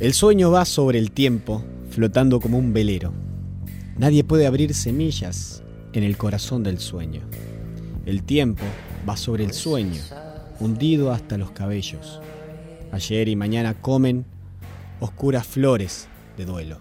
El sueño va sobre el tiempo, flotando como un velero. Nadie puede abrir semillas en el corazón del sueño. El tiempo va sobre el sueño, hundido hasta los cabellos. Ayer y mañana comen oscuras flores de duelo.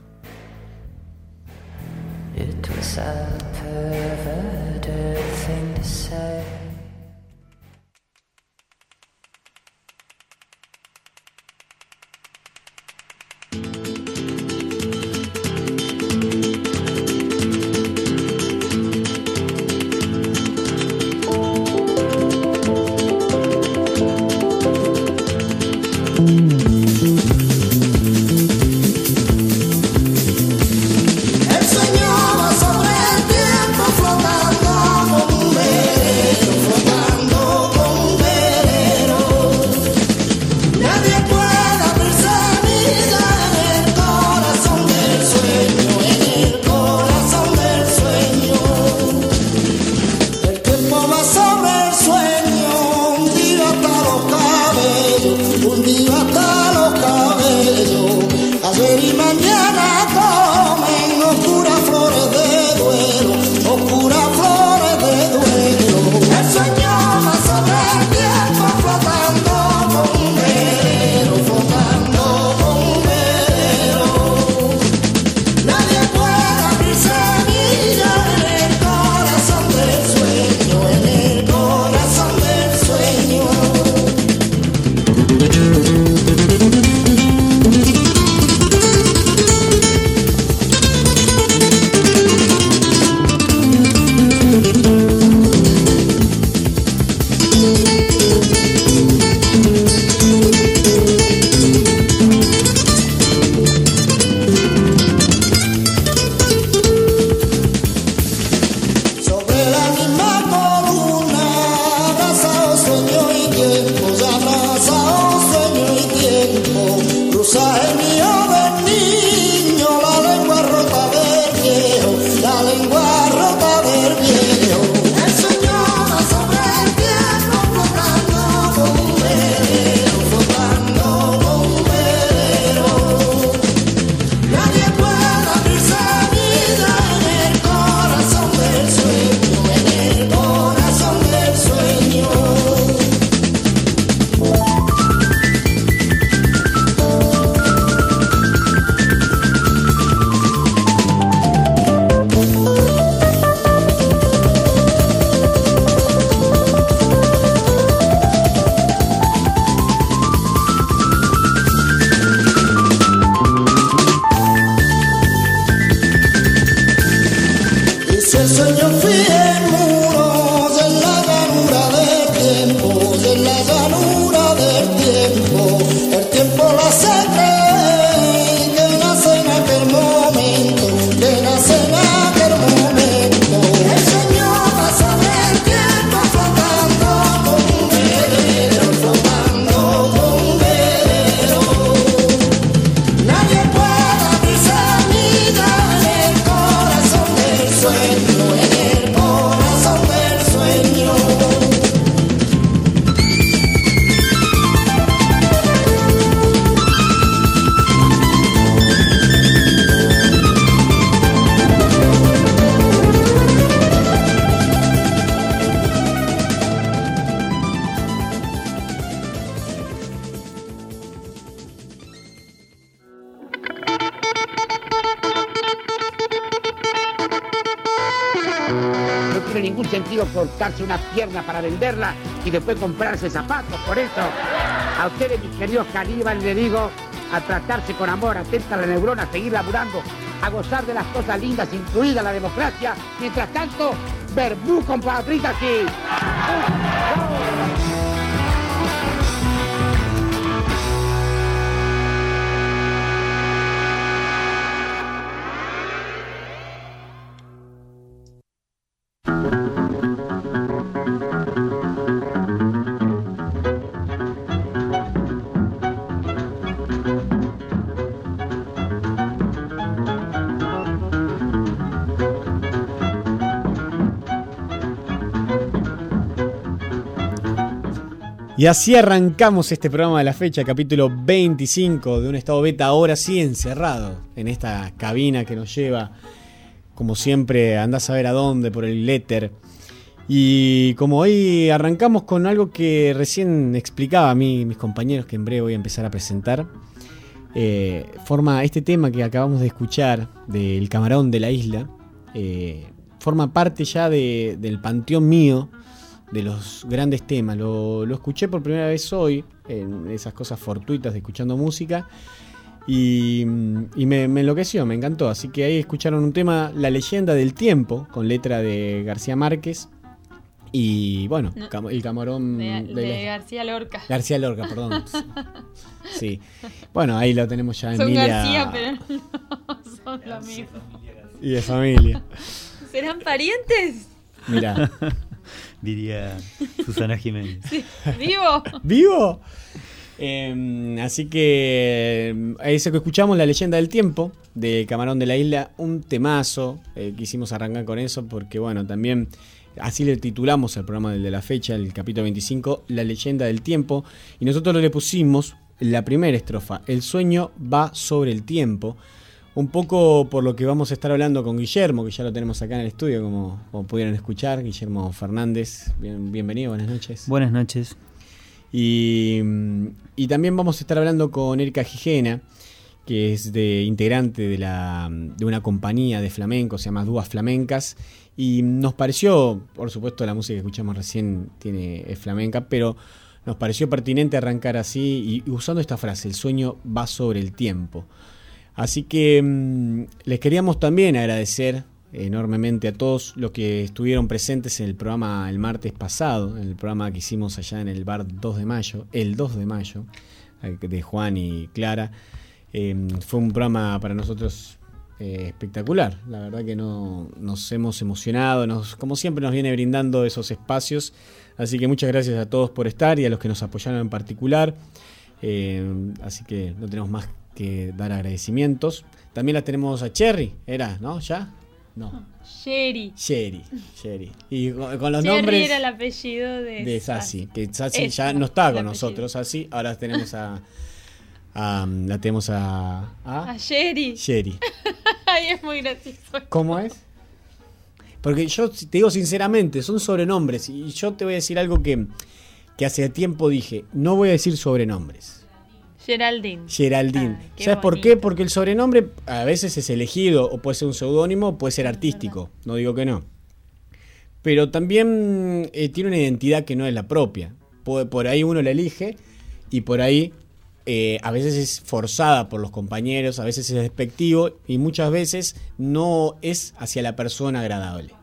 Venderla y después comprarse zapatos. Por eso, a ustedes, mis queridos caníbales, le digo a tratarse con amor, atenta a la neurona, a seguir laburando, a gozar de las cosas lindas, incluida la democracia. Mientras tanto, verbú con patritas y... Y así arrancamos este programa de la fecha, capítulo 25 de un estado beta, ahora sí encerrado en esta cabina que nos lleva, como siempre, andás a ver a dónde, por el éter. Y como hoy arrancamos con algo que recién explicaba a mí, mis compañeros, que en breve voy a empezar a presentar, eh, forma este tema que acabamos de escuchar del camarón de la isla, eh, forma parte ya de- del panteón mío de los grandes temas. Lo, lo escuché por primera vez hoy, en esas cosas fortuitas de escuchando música, y, y me, me enloqueció, me encantó. Así que ahí escucharon un tema, La leyenda del tiempo, con letra de García Márquez. Y bueno, No. el camarón De, de de la- García Lorca. García Lorca, perdón. Sí. Bueno, ahí lo tenemos ya Son Emilia García, pero no son lo mismo. y de familia. ¿Serán parientes? Mira. Diría Susana Jiménez. Sí. ¿Vivo? ¿Vivo? Eh, así que eh, eso que escuchamos, La leyenda del tiempo, de Camarón de la Isla, un temazo. eh, quisimos arrancar con eso porque, bueno, también así le titulamos al programa del de la fecha, el capítulo 25, La leyenda del tiempo. Y nosotros le pusimos la primera estrofa, El sueño va sobre el tiempo. Un poco por lo que vamos a estar hablando con Guillermo, que ya lo tenemos acá en el estudio, como, como pudieron escuchar. Guillermo Fernández, bien- bienvenido, buenas noches. Buenas noches. Y, y también vamos a estar hablando con Erika Gijena, que es de integrante de, la, de una compañía de flamenco, se llama Dúas Flamencas. Y nos pareció, por supuesto, la música que escuchamos recién tiene, es flamenca, pero nos pareció pertinente arrancar así y, y usando esta frase: el sueño va sobre el tiempo. Así que mm, les queríamos también agradecer enormemente a todos los que estuvieron presentes en el programa el martes pasado, en el programa que hicimos allá en el bar 2 de mayo, el 2 de mayo, eh, de Juan y Clara. Eh, fue un programa para nosotros eh, espectacular. La verdad que no, nos hemos emocionado, nos, como siempre nos viene brindando esos espacios. Así que muchas gracias a todos por estar y a los que nos apoyaron en particular. Eh, así que no tenemos más que dar agradecimientos. También la tenemos a Cherry, ¿era? ¿No? ¿Ya? No. Sherry. Sherry, Sherry. Y con, con los Cherry nombres era el apellido de, de Sassi, que Sassi Es ya no está con nosotros, Sassi. Ahora tenemos a, a- la tenemos a, a A Sherry. Sherry. Ay, es muy gracioso. ¿Cómo es? Porque yo te digo sinceramente, son sobrenombres. Y yo te voy a decir algo que, que hace tiempo dije. No voy a decir sobrenombres. Geraldine. Geraldine. Ah, ¿Sabes por qué? Porque el sobrenombre a veces es elegido, o puede ser un seudónimo, puede ser artístico. No digo que no. Pero también eh, tiene una identidad que no es la propia. Por, por ahí uno la elige y por ahí eh, a veces es forzada por los compañeros, a veces es despectivo y muchas veces no es hacia la persona agradable.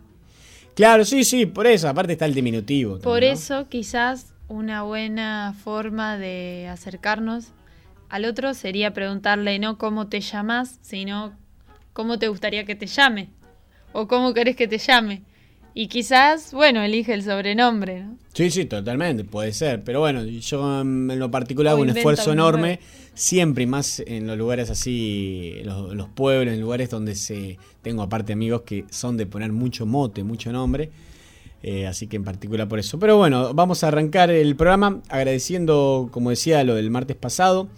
Claro, sí, sí, por eso. Aparte está el diminutivo. Por también, ¿no? eso, quizás una buena forma de acercarnos al otro sería preguntarle no cómo te llamas, sino cómo te gustaría que te llame o cómo querés que te llame. Y quizás, bueno, elige el sobrenombre, ¿no? Sí, sí, totalmente, puede ser. Pero bueno, yo mm, en lo particular hago un esfuerzo enorme, siempre y más en los lugares así, los, los pueblos, en lugares donde se tengo aparte amigos que son de poner mucho mote, mucho nombre. Eh, así que en particular por eso. Pero bueno, vamos a arrancar el programa agradeciendo, como decía, lo del martes pasado.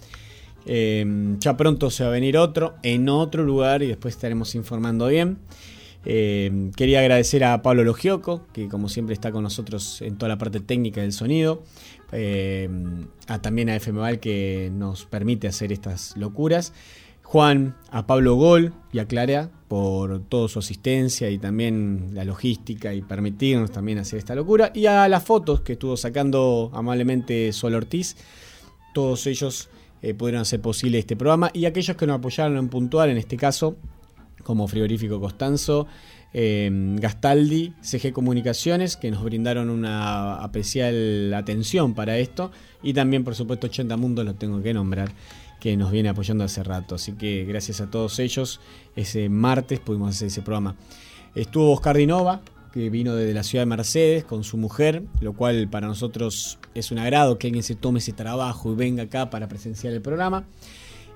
Eh, ya pronto se va a venir otro, en otro lugar, y después estaremos informando bien. Eh, quería agradecer a Pablo Logioco, que como siempre está con nosotros en toda la parte técnica del sonido. Eh, a, también a FM Val que nos permite hacer estas locuras. Juan, a Pablo Gol y a Clara por toda su asistencia y también la logística y permitirnos también hacer esta locura. Y a las fotos que estuvo sacando amablemente Sol Ortiz. Todos ellos eh, pudieron hacer posible este programa. Y aquellos que nos apoyaron en puntual, en este caso, como Frigorífico Costanzo, eh, Gastaldi, CG Comunicaciones, que nos brindaron una especial atención para esto. Y también, por supuesto, 80 Mundos, lo tengo que nombrar que nos viene apoyando hace rato. Así que gracias a todos ellos, ese martes pudimos hacer ese programa. Estuvo Oscar Dinova, que vino desde la ciudad de Mercedes con su mujer, lo cual para nosotros es un agrado que alguien se tome ese trabajo y venga acá para presenciar el programa.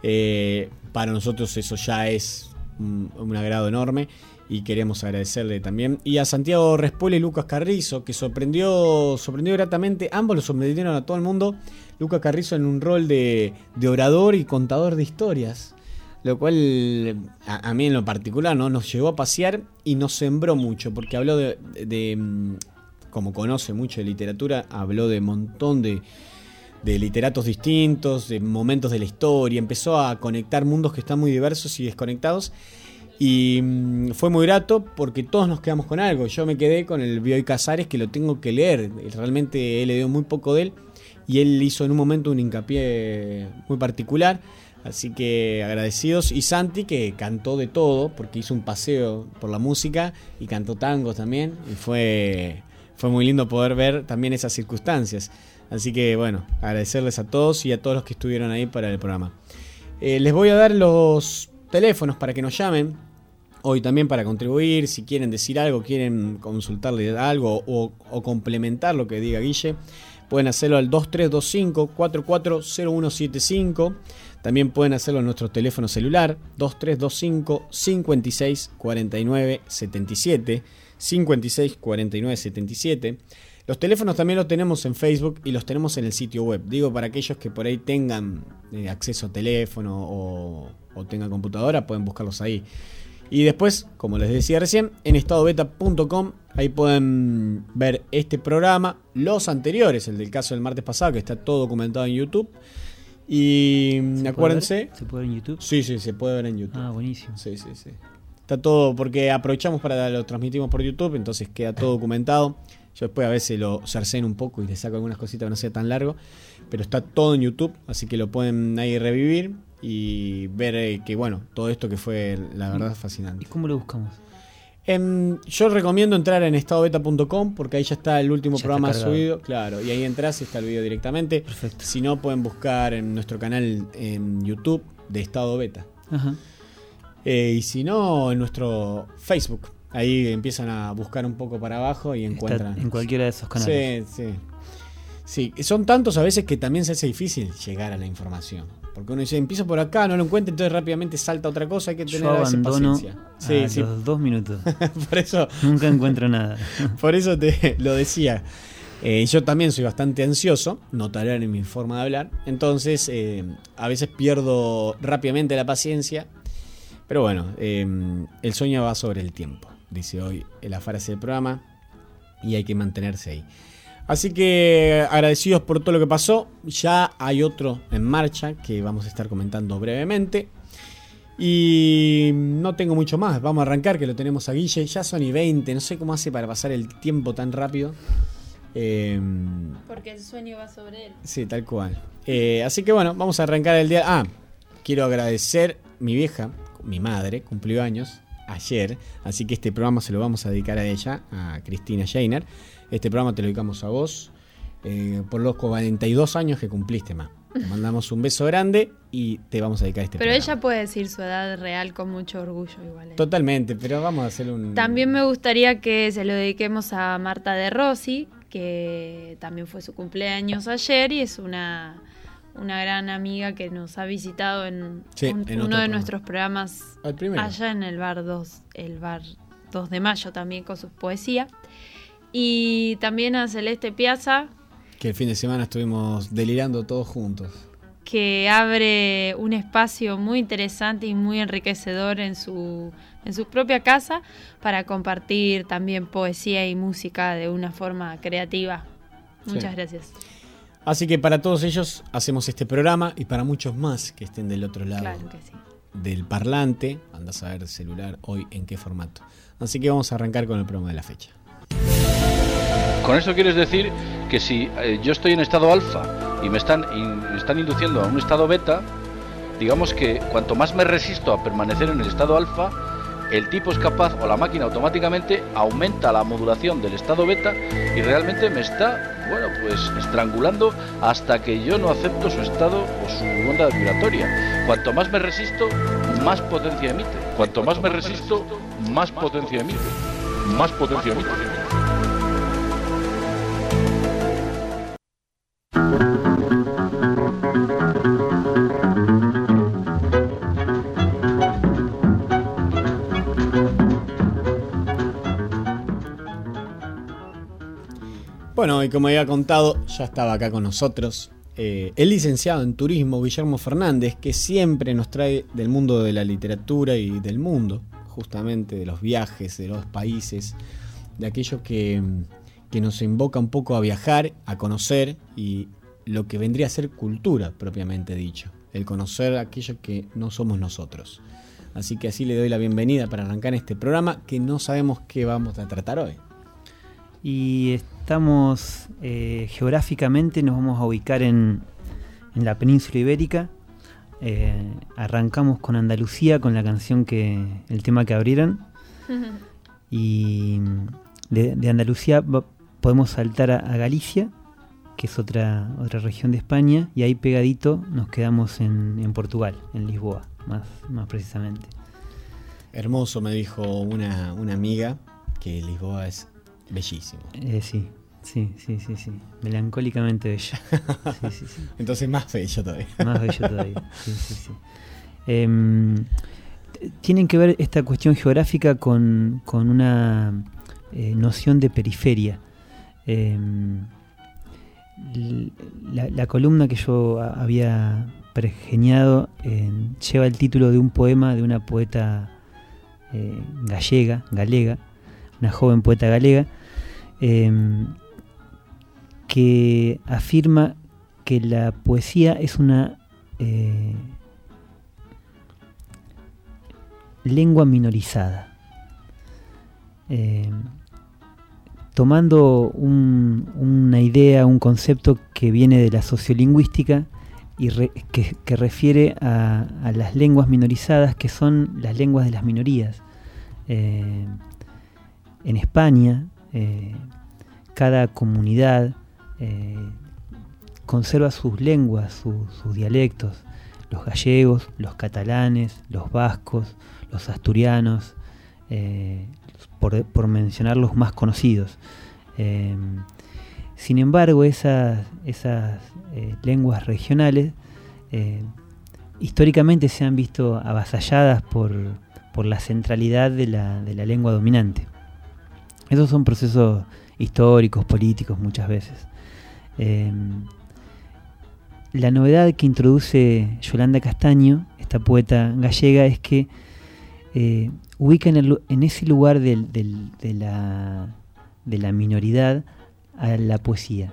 Eh, para nosotros eso ya es un, agrado enorme y queremos agradecerle también. Y a Santiago Respuela y Lucas Carrizo, que sorprendió, sorprendió gratamente, ambos lo sorprendieron a todo el mundo. Lucas Carrizo en un rol de, de orador y contador de historias, lo cual a, mí en lo particular ¿no? nos llevó a pasear y nos sembró mucho, porque habló de, de, mm, como conoce mucho de literatura, habló de un montón de, de literatos distintos, de momentos de la historia, empezó a conectar mundos que están muy diversos y desconectados. Y mm, fue muy grato porque todos nos quedamos con algo. Yo me quedé con el Bioy Casares que lo tengo que leer. Realmente he leído muy poco de él y él hizo en un momento un hincapié muy particular. Así que agradecidos. Y Santi que cantó de todo porque hizo un paseo por la música y cantó tangos también. Y fue, fue muy lindo poder ver también esas circunstancias. Así que bueno, agradecerles a todos y a todos los que estuvieron ahí para el programa. Eh, les voy a dar los teléfonos para que nos llamen. Hoy también para contribuir, si quieren decir algo, quieren consultarle algo o, o complementar lo que diga Guille, pueden hacerlo al 2325-440175. También pueden hacerlo en nuestro teléfono celular 2325 56 49 77 56 49 77. Los teléfonos también los tenemos en Facebook y los tenemos en el sitio web. Digo, para aquellos que por ahí tengan eh, acceso a teléfono o, o tengan computadora, pueden buscarlos ahí. Y después, como les decía recién, en estadobeta.com ahí pueden ver este programa, los anteriores, el del caso del martes pasado, que está todo documentado en YouTube. Y ¿Se acuérdense. puede? ¿Se puede ver en YouTube? Sí, sí, se puede ver en YouTube. Ah, buenísimo. Sí, sí, sí. Está todo, porque aprovechamos para lo transmitimos por YouTube, entonces queda todo documentado. Yo después a veces lo cerceno un poco y le saco algunas cositas que no sea tan largo, pero está todo en YouTube, así que lo pueden ahí revivir y ver eh, que, bueno, todo esto que fue, la verdad, fascinante. ¿Y cómo lo buscamos? Em, yo recomiendo entrar en estadobeta.com porque ahí ya está el último Ya programa subido, claro, y ahí entras y está el video directamente. Si no, pueden buscar en nuestro canal en YouTube de Estado Beta. Ajá. Eh, y si no, en nuestro Facebook. Ahí empiezan a buscar un poco para abajo y encuentran. en cualquiera de esos canales. Sí, sí. Sí, son tantos a veces que también se hace difícil llegar a la información. Porque uno dice, empiezo por acá, no lo encuentro, entonces rápidamente salta otra cosa, hay que tener Yo a veces paciencia. a Sí, sí. los dos minutos. por eso. Nunca encuentro nada. Por eso te lo decía. Eh, yo también soy bastante ansioso, notarán en mi forma de hablar. Entonces, eh, a veces pierdo rápidamente la paciencia. Pero bueno, eh, el sueño va sobre el tiempo, dice hoy la frase del programa. Y hay que mantenerse ahí. Así que agradecidos por todo lo que pasó. Ya hay otro en marcha que vamos a estar comentando brevemente. Y no tengo mucho más. Vamos a arrancar, que lo tenemos a Guille. Ya son y 20. No sé cómo hace para pasar el tiempo tan rápido. Eh, Porque el sueño va sobre él. sí, tal cual. Eh, así que bueno, vamos a arrancar el día. Ah, quiero agradecer mi vieja, mi madre, cumplió años ayer. Así que este programa se lo vamos a dedicar a ella, a Cristina Scheiner. Este programa te lo dedicamos a vos. eh, por los 42 años que cumpliste, ma. Te mandamos un beso grande y te vamos a dedicar este Pero programa. ella puede decir su edad real con mucho orgullo igual. ¿eh? Totalmente, pero vamos a hacer un. También me gustaría que se lo dediquemos a Marta de Rossi, que también fue su cumpleaños ayer y es una, una gran amiga que nos ha visitado en, Sí, un- en uno de programa. nuestros programas allá en el bar 2, el bar 2 de mayo también con sus poesía. Y también a Celeste Piazza, Que el fin de semana estuvimos delirando todos juntos. que abre un espacio muy interesante y muy enriquecedor en su, en su propia casa para compartir también poesía y música de una forma creativa. Muchas Sí. gracias. Así que para todos ellos hacemos este programa y para muchos más que estén del otro lado Claro que sí. del parlante, andas a ver celular hoy en qué formato. Así que vamos a arrancar con el promo de la fecha. Con eso quieres decir que si eh, yo estoy en estado alfa y me están, me están induciendo a un estado beta, digamos que cuanto más me resisto a permanecer en el estado alfa, el tipo es capaz o la máquina automáticamente aumenta la modulación del estado beta y realmente me está, bueno, pues estrangulando hasta que yo no acepto su estado o su onda vibratoria. Cuanto más me resisto, más potencia emite. Cuanto más me resisto, más potencia emite. Más potencia emite. Bueno, y como había contado, ya estaba acá con nosotros eh, el licenciado en turismo Guillermo Fernández, que siempre nos trae del mundo de la literatura y del mundo, justamente de los viajes, de los países, de aquello que, que nos invoca un poco a viajar, a conocer y lo que vendría a ser cultura propiamente dicho, el conocer aquello que no somos nosotros. Así que así le doy la bienvenida para arrancar este programa que no sabemos qué vamos a tratar hoy. Y estamos eh, geográficamente, nos vamos a ubicar en, en la península ibérica. Eh, arrancamos con Andalucía, con la canción que. el tema que abrieron. y de, Andalucía podemos saltar a, Galicia, que es otra, otra región de España, y ahí pegadito nos quedamos en, en Portugal, en Lisboa, más, más precisamente. Hermoso, me dijo una, una amiga, que Lisboa es Bellísimo. Eh, sí, sí, sí, sí, sí. Melancólicamente bello. Sí, sí, Entonces más bello todavía. Más bello todavía. Sí, sí, sí. Em, tienen que ver esta cuestión geográfica con, con una eh, noción de periferia. Em, la, columna que yo había pergeñado lleva el título de un poema de una poeta eh, gallega, galega, una joven poeta galega, Em, que afirma que la poesía es una eh, lengua minorizada. Em, tomando una idea, un concepto que viene de la sociolingüística y que, refiere a, las lenguas minorizadas, que son las lenguas de las minorías. Em, en España, eh, cada comunidad eh, conserva sus lenguas, sus dialectos, los gallegos, los catalanes, los vascos, los asturianos, eh, por, mencionar los más conocidos. sin embargo, esas, esas lenguas regionales históricamente se han visto avasalladas por, la centralidad de la, de la lengua dominante. Esos son procesos históricos, políticos muchas veces. Em, la novedad que introduce Yolanda Castaño, esta poeta gallega, es que eh, ubica en, ese lugar de, la, minoridad a la poesía,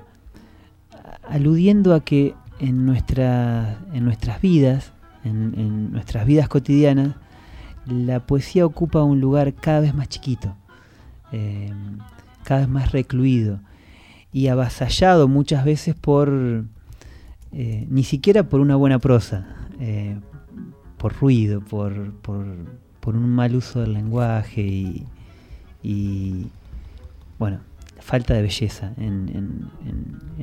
aludiendo a que en, nuestras vidas, en nuestras vidas cotidianas, la poesía ocupa un lugar cada vez más chiquito. Em, cada vez más recluido y avasallado muchas veces por, eh, ni siquiera por una buena prosa, eh, por ruido, por, por, un mal uso del lenguaje y, bueno, falta de belleza en,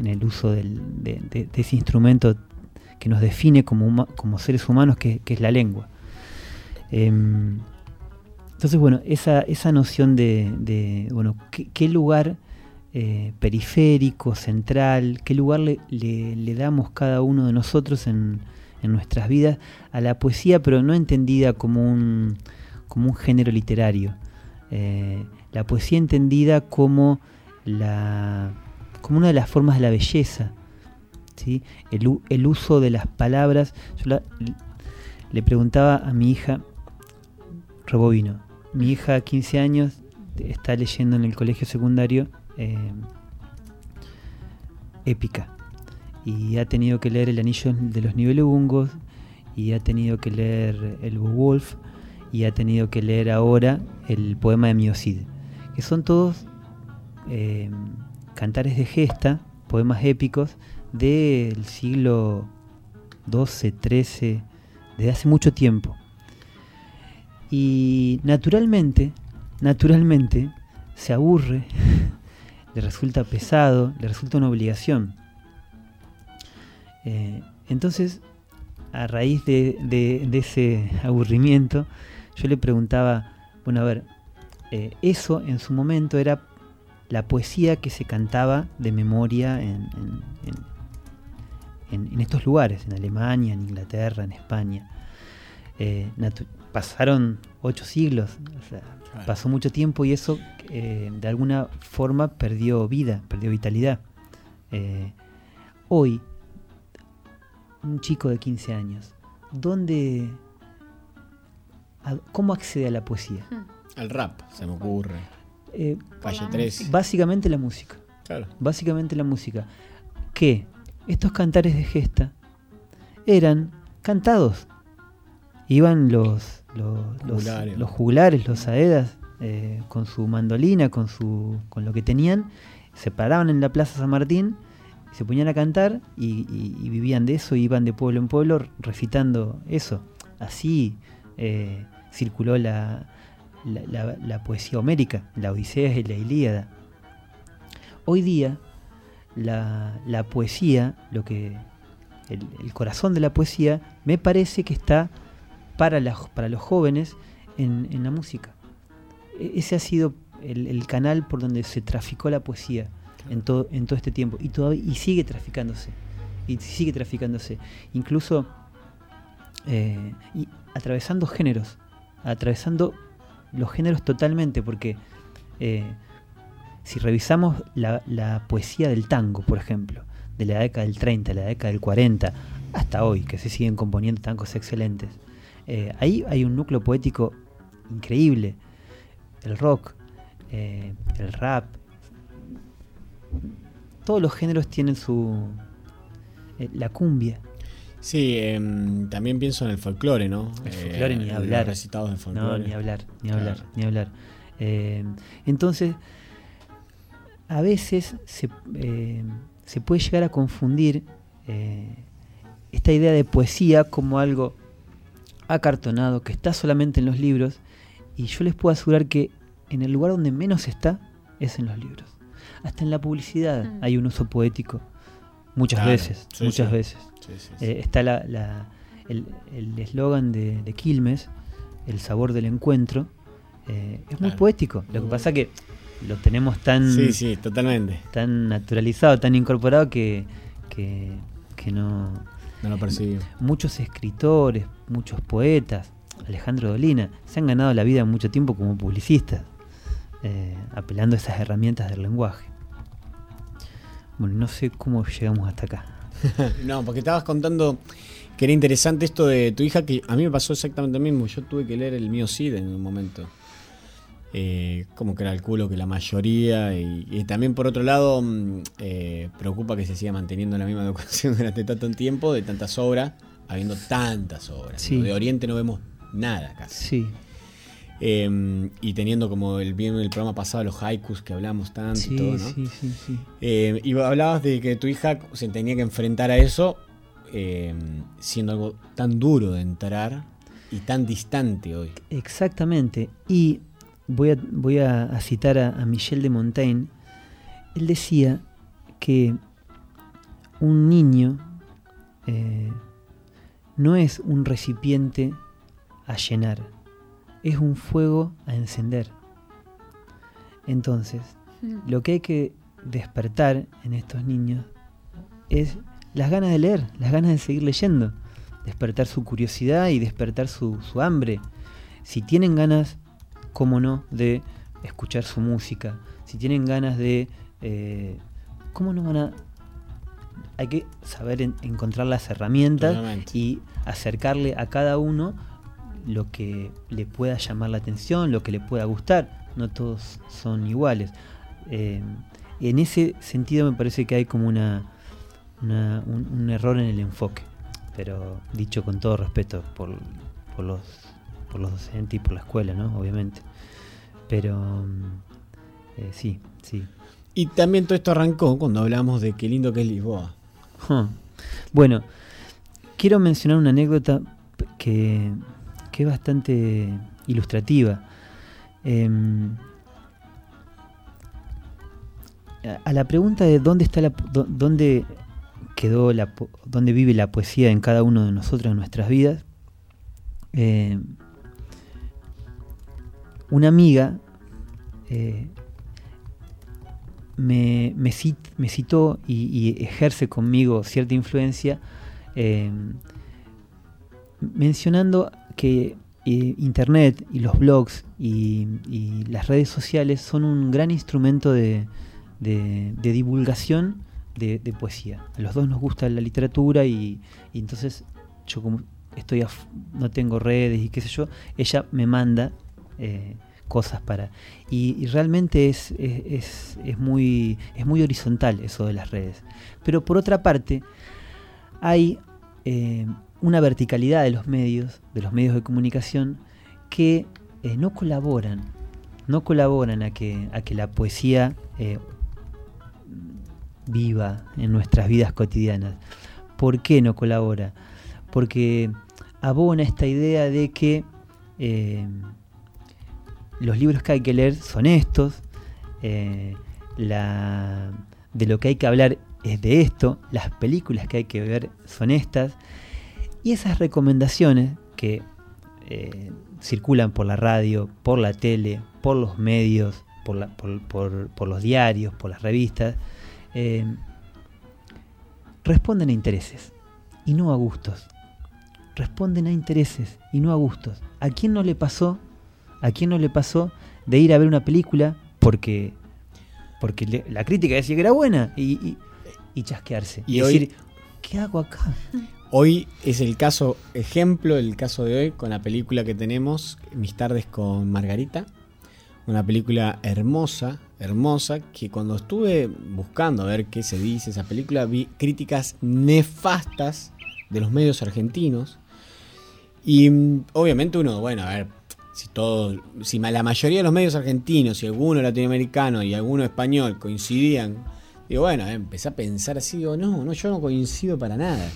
el uso de, ese instrumento que nos define como, como seres humanos, que, es la lengua. Em, entonces, bueno, esa, esa noción de, bueno, qué, lugar eh, periférico, central, qué lugar le, le, damos cada uno de nosotros en, en, nuestras vidas a la poesía, pero no entendida como un, como un género literario. Eh, la poesía entendida como, la, como una de las formas de la belleza. ¿sí? El, el uso de las palabras. Yo le preguntaba a mi hija, Robovino, mi hija, 15 años, está leyendo en el colegio secundario eh, épica. Y ha tenido que leer El Anillo de los Nibelungos y ha tenido que leer el Beowulf y ha tenido que leer ahora el poema de Miocid, que son todos eh, cantares de gesta, poemas épicos del siglo XII, XIII, desde hace mucho tiempo. Y naturalmente, naturalmente, se aburre, le resulta pesado, le resulta una obligación. Eh, entonces, a raíz de, ese aburrimiento, yo le preguntaba, bueno, a ver, eh, eso en su momento era la poesía que se cantaba de memoria en, estos lugares, en Alemania, en Inglaterra, en España. Eh, pasaron ocho siglos, pasó mucho tiempo y eso eh, de alguna forma perdió vida, perdió vitalidad. Eh, hoy, un chico de 15 años, ¿dónde, ¿cómo accede a la poesía? Al rap, se me ocurre. Eh, básicamente la música. Básicamente la música. Que estos cantares de gesta eran cantados. Iban los, los, jugulares, los aedas, eh, con su mandolina, con, su, con lo que tenían, se paraban en la Plaza San Martín, se ponían a cantar y, vivían de eso, iban de pueblo en pueblo recitando eso. Así eh, circuló la, la, poesía homérica, la Odisea y la Ilíada. Hoy día, la, poesía, lo que el, corazón de la poesía, me parece que está para, para los jóvenes en, la música. E, ese ha sido el, canal por donde se traficó la poesía en, todo, en todo este tiempo y, todavía, y sigue traficándose. Y sigue traficándose. Incluso eh, y atravesando géneros, atravesando los géneros totalmente, porque eh, si revisamos la, poesía del tango, por ejemplo, de la década del 30, de la década del 40, hasta hoy, que se siguen componiendo tangos excelentes, eh, ahí hay un núcleo poético increíble. El rock, eh, el rap, todos los géneros tienen su... la cumbia, Sí, em, también pienso en el folclore, ¿no? El folclore ni hablar. recitados de folclore. No, ni hablar, ni hablar, ni hablar. Entonces, a veces em, se, puede llegar a confundir eh, esta idea de poesía como algo acartonado, que está solamente en los libros, y yo les puedo asegurar que en el lugar donde menos está es en los libros. Hasta en la publicidad mm. hay un uso poético, muchas veces, muchas veces. Eh, está la, el eslogan de, Quilmes, el sabor del encuentro. Eh, es muy poético. Lo que pasa que lo tenemos tan, sí, totalmente. tan naturalizado, tan incorporado que, que, no... No lo percibimos. Muchos escritores, muchos poetas, Alejandro Dolina, se han ganado la vida mucho tiempo como publicistas, eh, apelando a esas herramientas del lenguaje. Bueno, no sé cómo llegamos hasta acá. no, porque estabas contando que era interesante esto de tu hija, que a mí me pasó exactamente lo mismo. Yo tuve que leer el mío SID en un momento. Eh, como que era el culo que la mayoría. Y, también, por otro lado, mm, eh, preocupa que se siga manteniendo la misma educación durante tanto tiempo, de tantas obras, habiendo tantas obras. De Oriente no vemos nada casi. Sí. Em, y teniendo como el bien el programa pasado los haikus que hablamos tanto y todo, ¿no? Sí, sí, sí. Em, y hablabas de que tu hija se tenía que enfrentar a eso em, siendo algo tan duro de entrar y tan distante hoy. Exactamente. Y voy a, voy a, citar a, Michel de Montaigne. Él decía que un niño eh, no es un recipiente a llenar es un fuego a encender. Entonces, mm. lo que hay que despertar en estos niños es las ganas de leer, las ganas de seguir leyendo, despertar su curiosidad y despertar su, hambre. Si tienen ganas, cómo no, de escuchar su música, si tienen ganas de... Eh, ¿Cómo no van a...? Hay que saber encontrar las herramientas y acercarle a cada uno lo que le pueda llamar la atención, lo que le pueda gustar. No todos son iguales. Eh, en ese sentido me parece que hay como una, un, error en el enfoque. pero dicho con todo respeto por, por los, por los docentes y por la escuela, ¿no? Obviamente. Pero mm, eh, sí, sí. Y también todo esto arrancó cuando hablamos de qué lindo que es Lisboa. Huh. Bueno, quiero mencionar una anécdota que, que es bastante ilustrativa. Em, a- la pregunta de dónde está la dónde quedó la dónde vive la poesía en cada uno de nosotros en nuestras vidas, eh, una amiga eh, me, me cit- me citó y, ejerce conmigo cierta influencia eh, mencionando que eh, Internet y los blogs y, las redes sociales son un gran instrumento de, divulgación de, poesía. A los dos nos gusta la literatura y, y entonces yo como estoy af- no tengo redes y qué sé yo, ella me manda eh, cosas para... Y, realmente es, es, es- muy, es muy horizontal eso de las redes. Pero por otra parte, hay eh, una verticalidad de los medios, de los medios de comunicación, que eh, no colaboran, no colaboran a que, a que la poesía viva en nuestras vidas cotidianas. ¿Por qué no colabora? Porque abona esta idea de que los libros que hay que leer son estos, eh, de lo que hay que hablar es de esto, las películas que hay que ver son estas, y esas recomendaciones que eh, circulan por la radio, por la tele, por los medios, por los diarios, por las revistas, eh, responden a intereses y no a gustos. Responden a intereses y no a gustos. ¿A quién no le pasó? ¿A quién no le pasó de ir a ver una película porque porque le- la crítica decía que era buena y, y- y chasquearse y, Y hoy- decir ¿qué hago acá? Hoy es el caso, ejemplo, el caso de hoy con la película que tenemos, Mis tardes con Margarita. Una película hermosa, hermosa, que cuando estuve buscando a ver qué se dice esa película, vi críticas nefastas de los medios argentinos. Y mm, obviamente uno, bueno, a ver, si todo, si la mayoría de los medios argentinos y alguno latinoamericano y alguno español coincidían, digo, bueno, eh, empecé a pensar así, digo, no, no, yo no coincido para nada.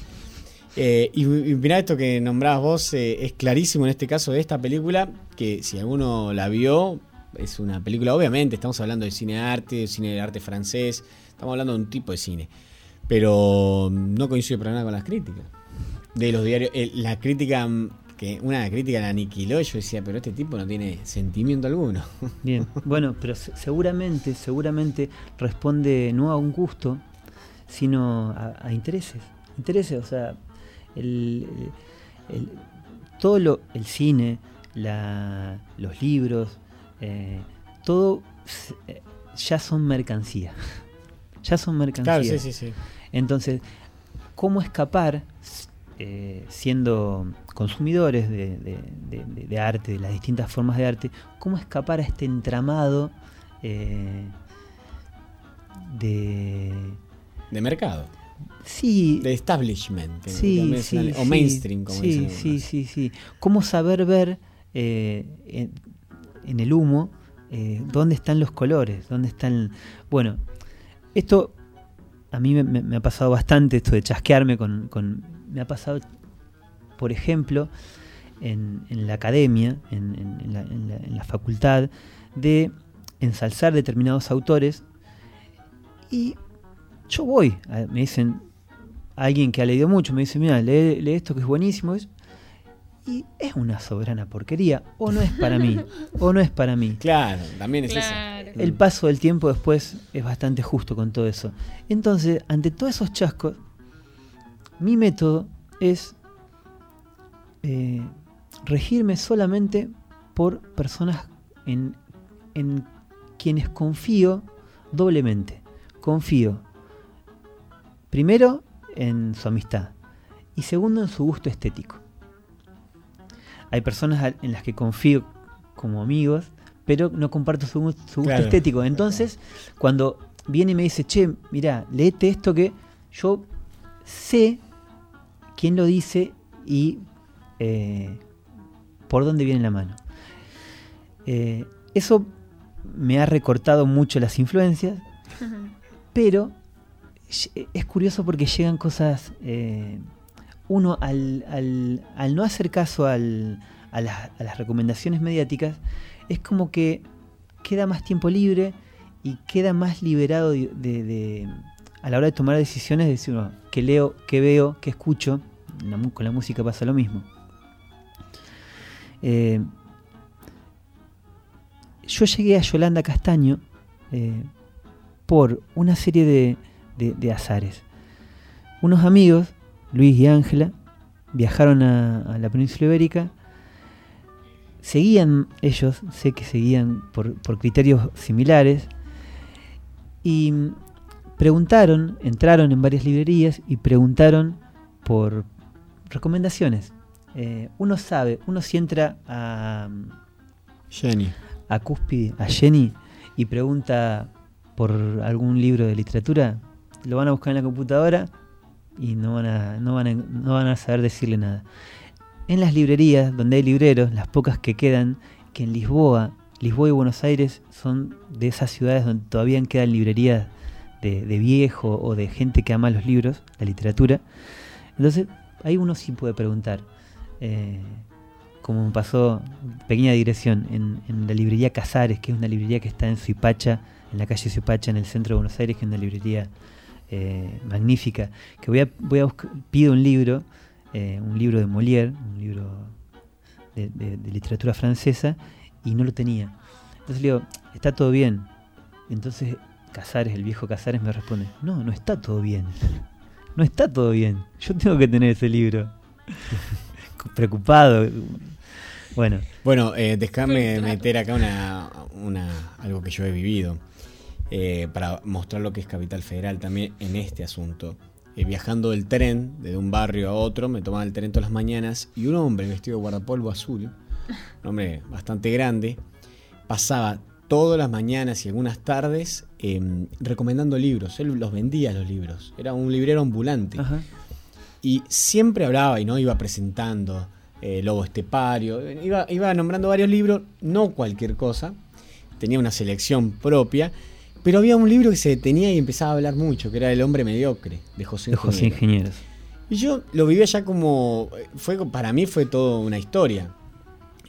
Eh, y, y mirá esto que nombrabas vos, eh, es clarísimo en este caso de esta película, que si alguno la vio, es una película, obviamente, estamos hablando de cine de arte, de cine de arte francés, estamos hablando de un tipo de cine, pero mm, no coincide para nada con las críticas. De los diarios, eh, la crítica, mm, que una crítica la aniquiló, yo decía, pero este tipo no tiene sentimiento alguno. Bien, bueno, pero se- seguramente, seguramente responde no a un gusto, sino a, a intereses. Intereses, o sea, el, el- todo lo, el cine, la- los libros, eh, todo eh, ya son mercancía. ya son mercancía. Claro, sí, sí, sí. Entonces, ¿cómo escapar, eh, siendo consumidores de, de- de- de- de arte, de las distintas formas de arte, cómo escapar a este entramado eh, de... De mercado. Sí. De establishment. Sí, es sí, una- o mainstream, como sí, dicen sí, sí, sí. ¿Cómo saber ver eh, en, en el humo eh, dónde están los colores? ¿Dónde están...? Bueno, esto a mí me, me- me ha pasado bastante, esto de chasquearme con... con- me ha pasado, por ejemplo, en, en la academia, en, la, en la- en la facultad, de ensalzar determinados autores y yo voy, a- me dicen, alguien que ha leído mucho, me dice, mira, lee, lee esto que es buenísimo, es- y es una soberana porquería, o no es para mí, o no es para mí. Claro, también es Claro. El paso del tiempo después es bastante justo con todo eso. Entonces, ante todos esos chascos, mi método es eh, regirme solamente por personas en, en quienes confío doblemente. Confío, primero, en su amistad y segundo, en su gusto estético. Hay personas en las que confío como amigos, pero no comparto su, gu- su gusto Claro. estético. Entonces, cuando viene y me dice, che, mira, léete esto que yo sé quién lo dice y eh, por dónde viene la mano. Eh, eso me ha recortado mucho las influencias, pero es curioso porque llegan cosas... Eh, uno al, al, al, no hacer caso al, a, las, a, las recomendaciones mediáticas, es como que queda más tiempo libre y queda más liberado de, de, de a la hora de tomar decisiones, de decir, bueno, que leo, que veo, que escucho. La, con la música pasa lo mismo. Eh, yo llegué a Yolanda Castaño eh, por una serie de, azares. Unos amigos, Luis y Ángela, viajaron a, la península ibérica. Seguían ellos, sé que seguían por criterios similares. Y preguntaron, entraron en varias librerías y preguntaron por recomendaciones. Eh, uno sabe, uno si entra a Jenny, a Cúspide, a Jenny y pregunta por algún libro de literatura, lo van a buscar en la computadora y no van a, no van a, no van a saber decirle nada. En las librerías donde hay libreros, las pocas que quedan, que en Lisboa, Lisboa y Buenos Aires son de esas ciudades donde todavía quedan librerías de, de viejo o de gente que ama los libros, la literatura. Entonces, ahí uno sí puede preguntar. Eh, como me pasó, pequeña digresión, en, la librería Casares, que es una librería que está en Suipacha, en la calle Suipacha, en el centro de Buenos Aires, que es una librería eh, magnífica, que voy a, buscar, pido un libro, eh, un libro de Molière, un libro de, de, literatura francesa, y no lo tenía. Entonces le digo, está todo bien. Entonces Casares, el viejo Casares, me responde, no, no está todo bien. No está todo bien. Yo tengo que tener ese libro. Preocupado. Bueno. Bueno, eh, déjame meter acá una, una, algo que yo he vivido. Eh, para mostrar lo que es Capital Federal también en este asunto. Eh, viajando del tren, de un barrio a otro, me tomaba el tren todas las mañanas y un hombre vestido de guardapolvo azul, un hombre bastante grande, pasaba todas las mañanas y algunas tardes eh, recomendando libros. Él los vendía los libros. Era un librero ambulante. Ajá. Y siempre hablaba y no iba presentando eh, Lobo Estepario. Iba, iba nombrando varios libros, no cualquier cosa. Tenía una selección propia. Pero había un libro que se detenía y empezaba a hablar mucho, que era El hombre mediocre, de José de José Ingenieros. Y yo lo vivía ya como. Fue, para mí fue toda una historia.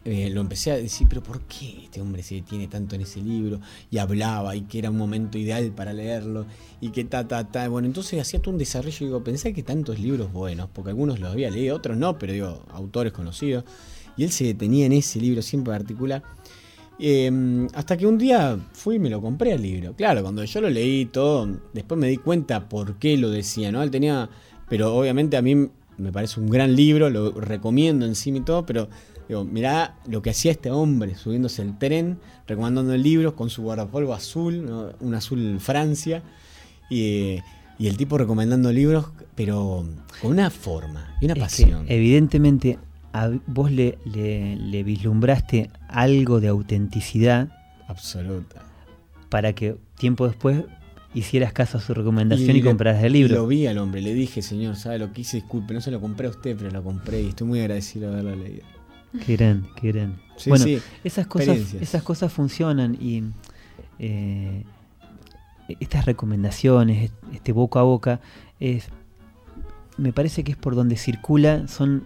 Eh, lo empecé a decir, pero ¿por qué este hombre se detiene tanto en ese libro? Y hablaba, y que era un momento ideal para leerlo, y que ta, ta, ta. Bueno, entonces hacía todo un desarrollo digo, pensé que tantos libros buenos, porque algunos los había leído, otros no, pero digo, autores conocidos. Y él se detenía en ese libro siempre particular. Eh, hasta que un día fui y me lo compré el libro. Claro, cuando yo lo leí todo, después me di cuenta por qué lo decía, ¿no? Él tenía. Pero obviamente a mí me parece un gran libro, lo recomiendo encima y todo, pero digo, mirá lo que hacía este hombre subiéndose el tren, recomendando libros con su guardapolvo azul, ¿no? un azul Francia, y, y, el tipo recomendando libros, pero con una forma y una es pasión. Evidentemente a vos le, le, le, vislumbraste algo de autenticidad. Absoluta. Para que tiempo después hicieras caso a su recomendación y, y compraras el libro. Lo vi al hombre, le dije, señor, ¿sabe lo que hice? Disculpe, no se lo compré a usted, pero lo compré y estoy muy agradecido de haberlo leído. Qué gran, qué gran. Sí, bueno, sí, esas, cosas, esas cosas funcionan y eh, estas recomendaciones, este boca a boca, es, me parece que es por donde circula, son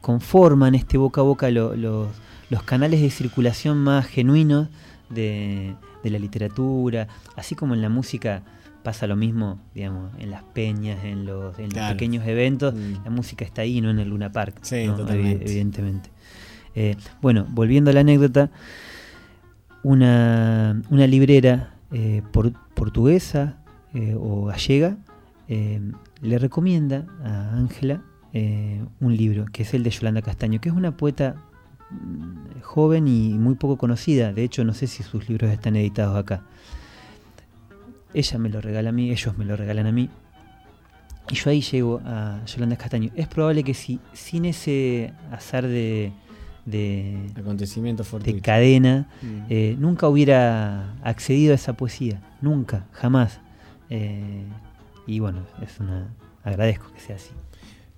conforman este boca a boca lo, lo, los canales de circulación más genuinos de, de, la literatura, así como en la música pasa lo mismo, digamos, en las peñas, en los, en claro. los pequeños eventos, mm. la música está ahí, no en el Luna Park, sí, ¿no? totalmente. evidentemente. Eh, bueno, volviendo a la anécdota, una, una librera eh, por, portuguesa eh, o gallega le recomienda a Ángela un libro, que es el de Yolanda Castaño, que es una poeta mm, joven y muy poco conocida. De hecho, no sé si sus libros están editados acá. Ella me lo regala a mí, ellos me lo regalan a mí. Y yo ahí llego a Yolanda Castaño. Es probable que si sin ese azar de, de acontecimiento de cadena, mm. eh, nunca hubiera accedido a esa poesía. Nunca, jamás. Eh, y bueno, es una agradezco que sea así.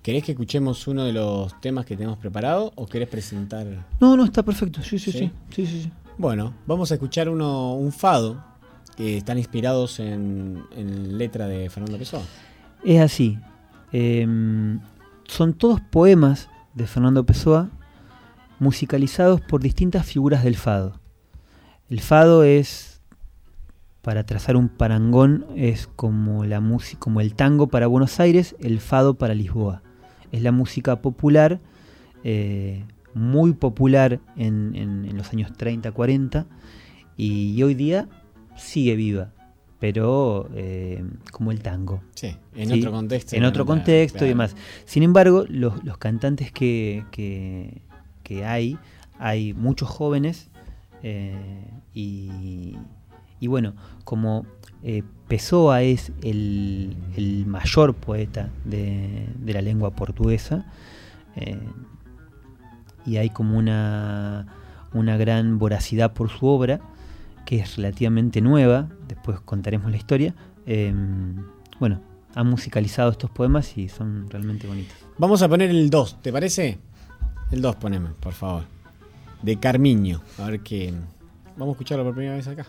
¿Querés que escuchemos uno de los temas que tenemos preparado o querés presentar? No, no, está perfecto. Sí, sí, sí. sí, sí, sí. Bueno, vamos a escuchar uno, un fado que están inspirados en, en letra de Fernando Pessoa. Es así. Em, son todos poemas de Fernando Pessoa musicalizados por distintas figuras del fado. El fado es, para trazar un parangón, es como, la como el tango para Buenos Aires, el fado para Lisboa. Es la música popular, eh, muy popular en, los años 30, 40, y hoy día sigue viva pero eh, como el tango. Sí, en otro contexto. En otro contexto y demás. Sin embargo, los, cantantes que, que, hay, hay muchos jóvenes eh, y, y, bueno, como eh, Pessoa es el, el mayor poeta de, de, la lengua portuguesa eh, y hay como una, una gran voracidad por su obra, que es relativamente nueva, después contaremos la historia. Em, bueno, han musicalizado estos poemas y son realmente bonitos. Vamos a poner el 2, ¿te parece? El 2 poneme, por favor. De Carmiño. A ver qué. Vamos a escucharlo por primera vez acá.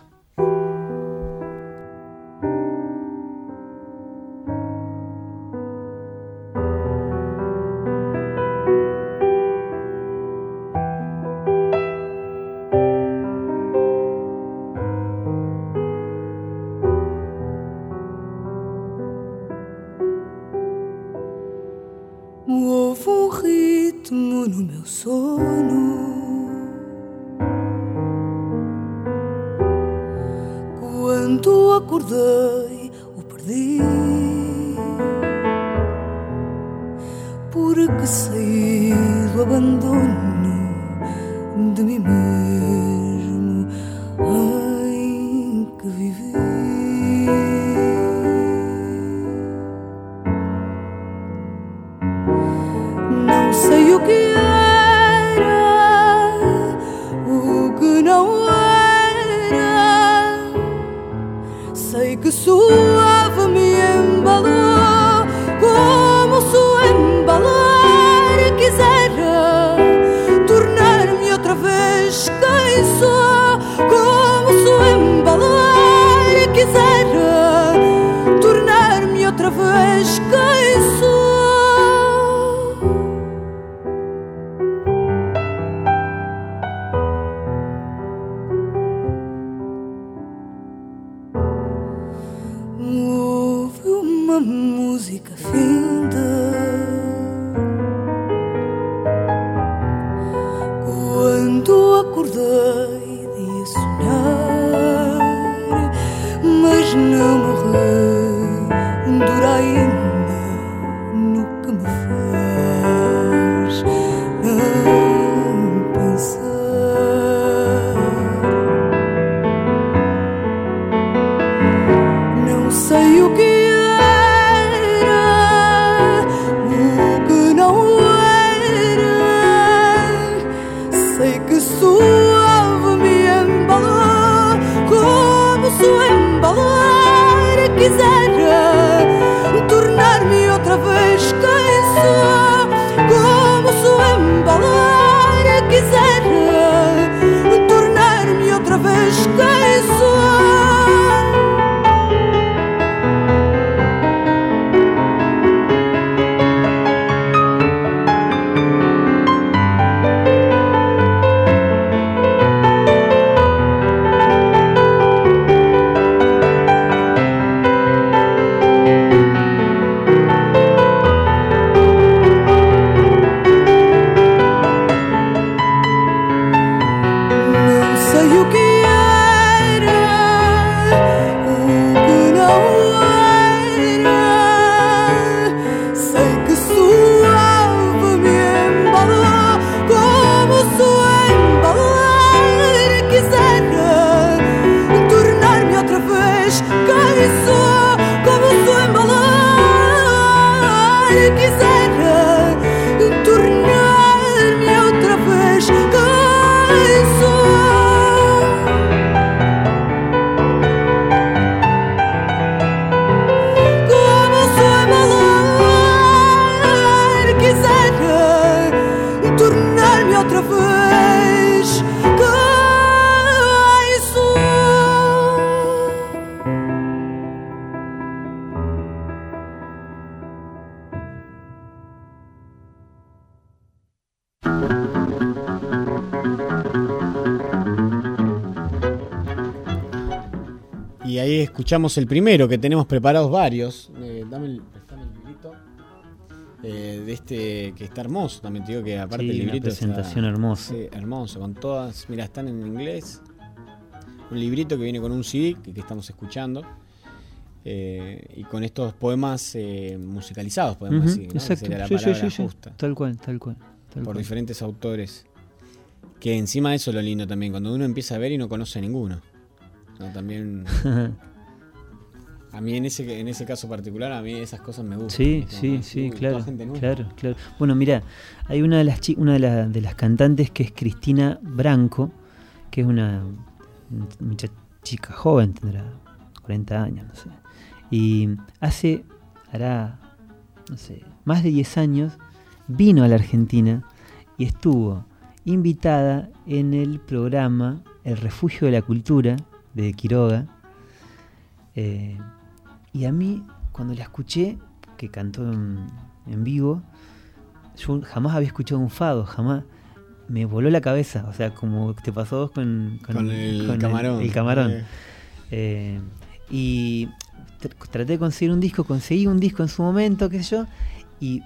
Escuchamos el primero, que tenemos preparados varios. Eh, dame, el, librito. Eh, de este que está hermoso también, te digo que aparte Sí, el una librito presentación está- hermosa. Sí, hermoso, con todas, mira, están en inglés. Un librito que viene con un CD que, que estamos escuchando. eh, y con estos poemas eh, musicalizados, podemos decir, ¿no? Exacto. sería la Sí, sí, palabra sí, sí. justa Tal cual, tal cual. tal por cual. diferentes autores. Que encima eso es lo lindo también, cuando uno empieza a ver y no conoce a ninguno. No, también. a mí en ese, en ese caso particular, a mí esas cosas me gustan. Sí, sí, sí, uy, claro, claro, claro. Bueno, mira, hay una de las una de, la- de las cantantes que es Cristina Branco, que es una mucha chica joven, tendrá 40 años, no sé. Y hace, hará, no sé, más de 10 años, vino a la Argentina y estuvo invitada en el programa El Refugio de la Cultura de Quiroga. Eh, y a mí, cuando la escuché, que cantó en, en vivo, yo jamás había escuchado un fado, jamás. Me voló la cabeza, o sea, como te pasó vos con, Con el camarón. el camarón. Eh. Eh, y tr- traté de conseguir un disco, conseguí un disco en su momento, qué sé yo, y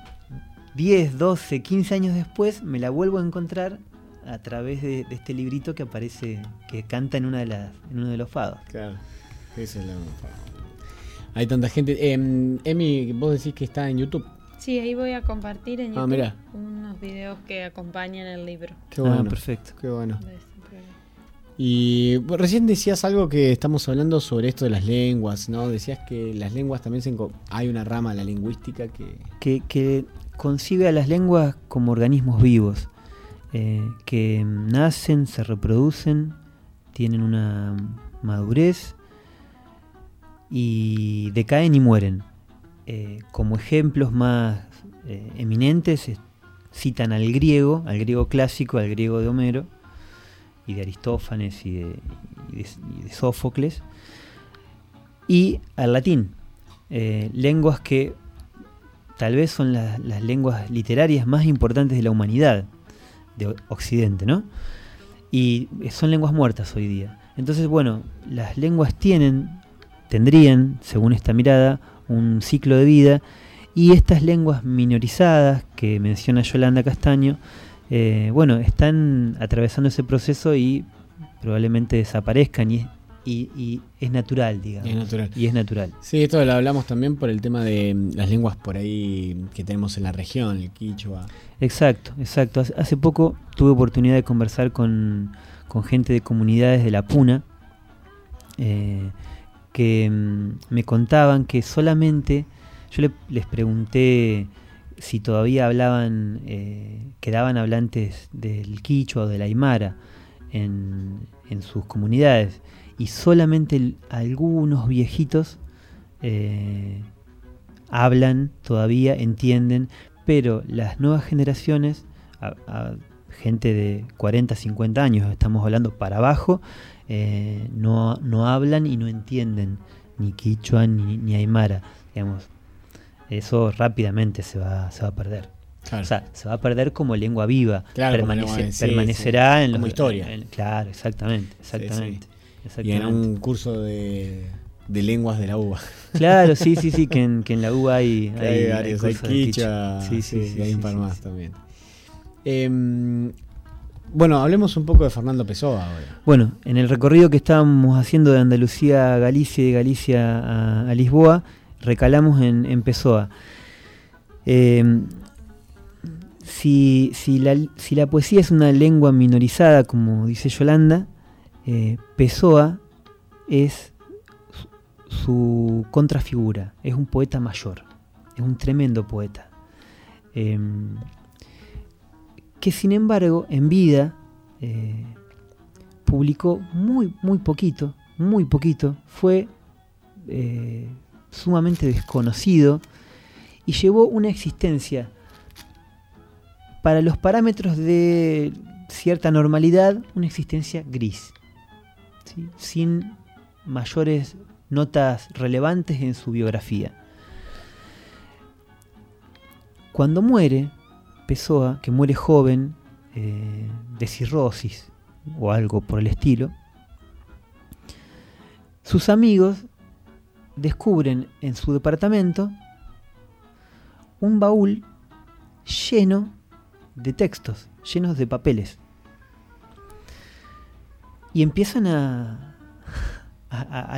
10, 12, 15 años después me la vuelvo a encontrar a través de, de este librito que aparece, que canta en, una de las, en uno de los fados. Claro. Esa es la- Hay tanta gente. Em, Emi, vos decís que está en YouTube. Sí, ahí voy a compartir en Ah, YouTube mirá. unos videos que acompañan el libro. Qué Ah, bueno. perfecto. Qué bueno. Y recién decías algo que estamos hablando sobre esto de las lenguas, ¿no? Decías que las lenguas también se hay una rama de la lingüística que que, que concibe a las lenguas como organismos vivos, eh, que nacen, se reproducen, tienen una madurez y decaen y mueren. Eh, como ejemplos más eh, eminentes citan al griego, al griego clásico, al griego de Homero, y de Aristófanes y de, Sófocles, y al latín, eh, lenguas que tal vez son las, lenguas literarias más importantes de la humanidad, de Occidente, ¿no? Y son lenguas muertas hoy día. Entonces, bueno, las lenguas tienen, tendrían, según esta mirada, un ciclo de vida, y estas lenguas minorizadas que menciona Yolanda Castaño, eh, bueno, están atravesando ese proceso y probablemente desaparezcan y, y- y es natural, digamos. Es natural. Y es natural. Sí, esto lo hablamos también por el tema de mm, las lenguas por ahí que tenemos en la región, el quichua. Exacto, exacto. Hace, hace poco tuve oportunidad de conversar con, con gente de comunidades de la Puna eh, que mm, me contaban que solamente, yo le- les pregunté si todavía hablaban, eh, quedaban hablantes del quichua o del aymara en, en sus comunidades. Y solamente algunos viejitos eh, hablan todavía, entienden, pero las nuevas generaciones, gente de 40, 50 años, estamos hablando para abajo, eh, no, no hablan y no entienden ni quichua ni, ni aymara, digamos. Eso rápidamente se va, se va a perder. Claro. O sea, se va a perder como lengua viva. Claro, como Permanece- lengua- sí, permanecerá sí, en como los- historia. en- claro, exactamente, exactamente. Y en un curso de, de lenguas de la UBA. Claro, sí, sí, sí, que en, que en la UBA hay, hay varios, hay Sí, sí, sí, sí. y hay un par más también. Bueno, hablemos un poco de Fernando Pessoa ahora. Bueno, en el recorrido que estábamos haciendo de Andalucía a Galicia y de Galicia a, Lisboa, recalamos en, en Pessoa. Eh, si, la, poesía es una lengua minorizada, como dice Yolanda, eh, Pessoa es su, su contrafigura, es un poeta mayor, es un tremendo poeta. Eh, que sin embargo en vida eh, publicó muy, muy poquito, muy poquito, fue eh, sumamente desconocido y llevó una existencia para los parámetros de cierta normalidad, una existencia gris, sin mayores notas relevantes en su biografía. Cuando muere, Que muere joven, eh, de cirrosis o algo por el estilo, sus amigos descubren en su departamento un baúl lleno de textos, llenos de papeles. Y empiezan a,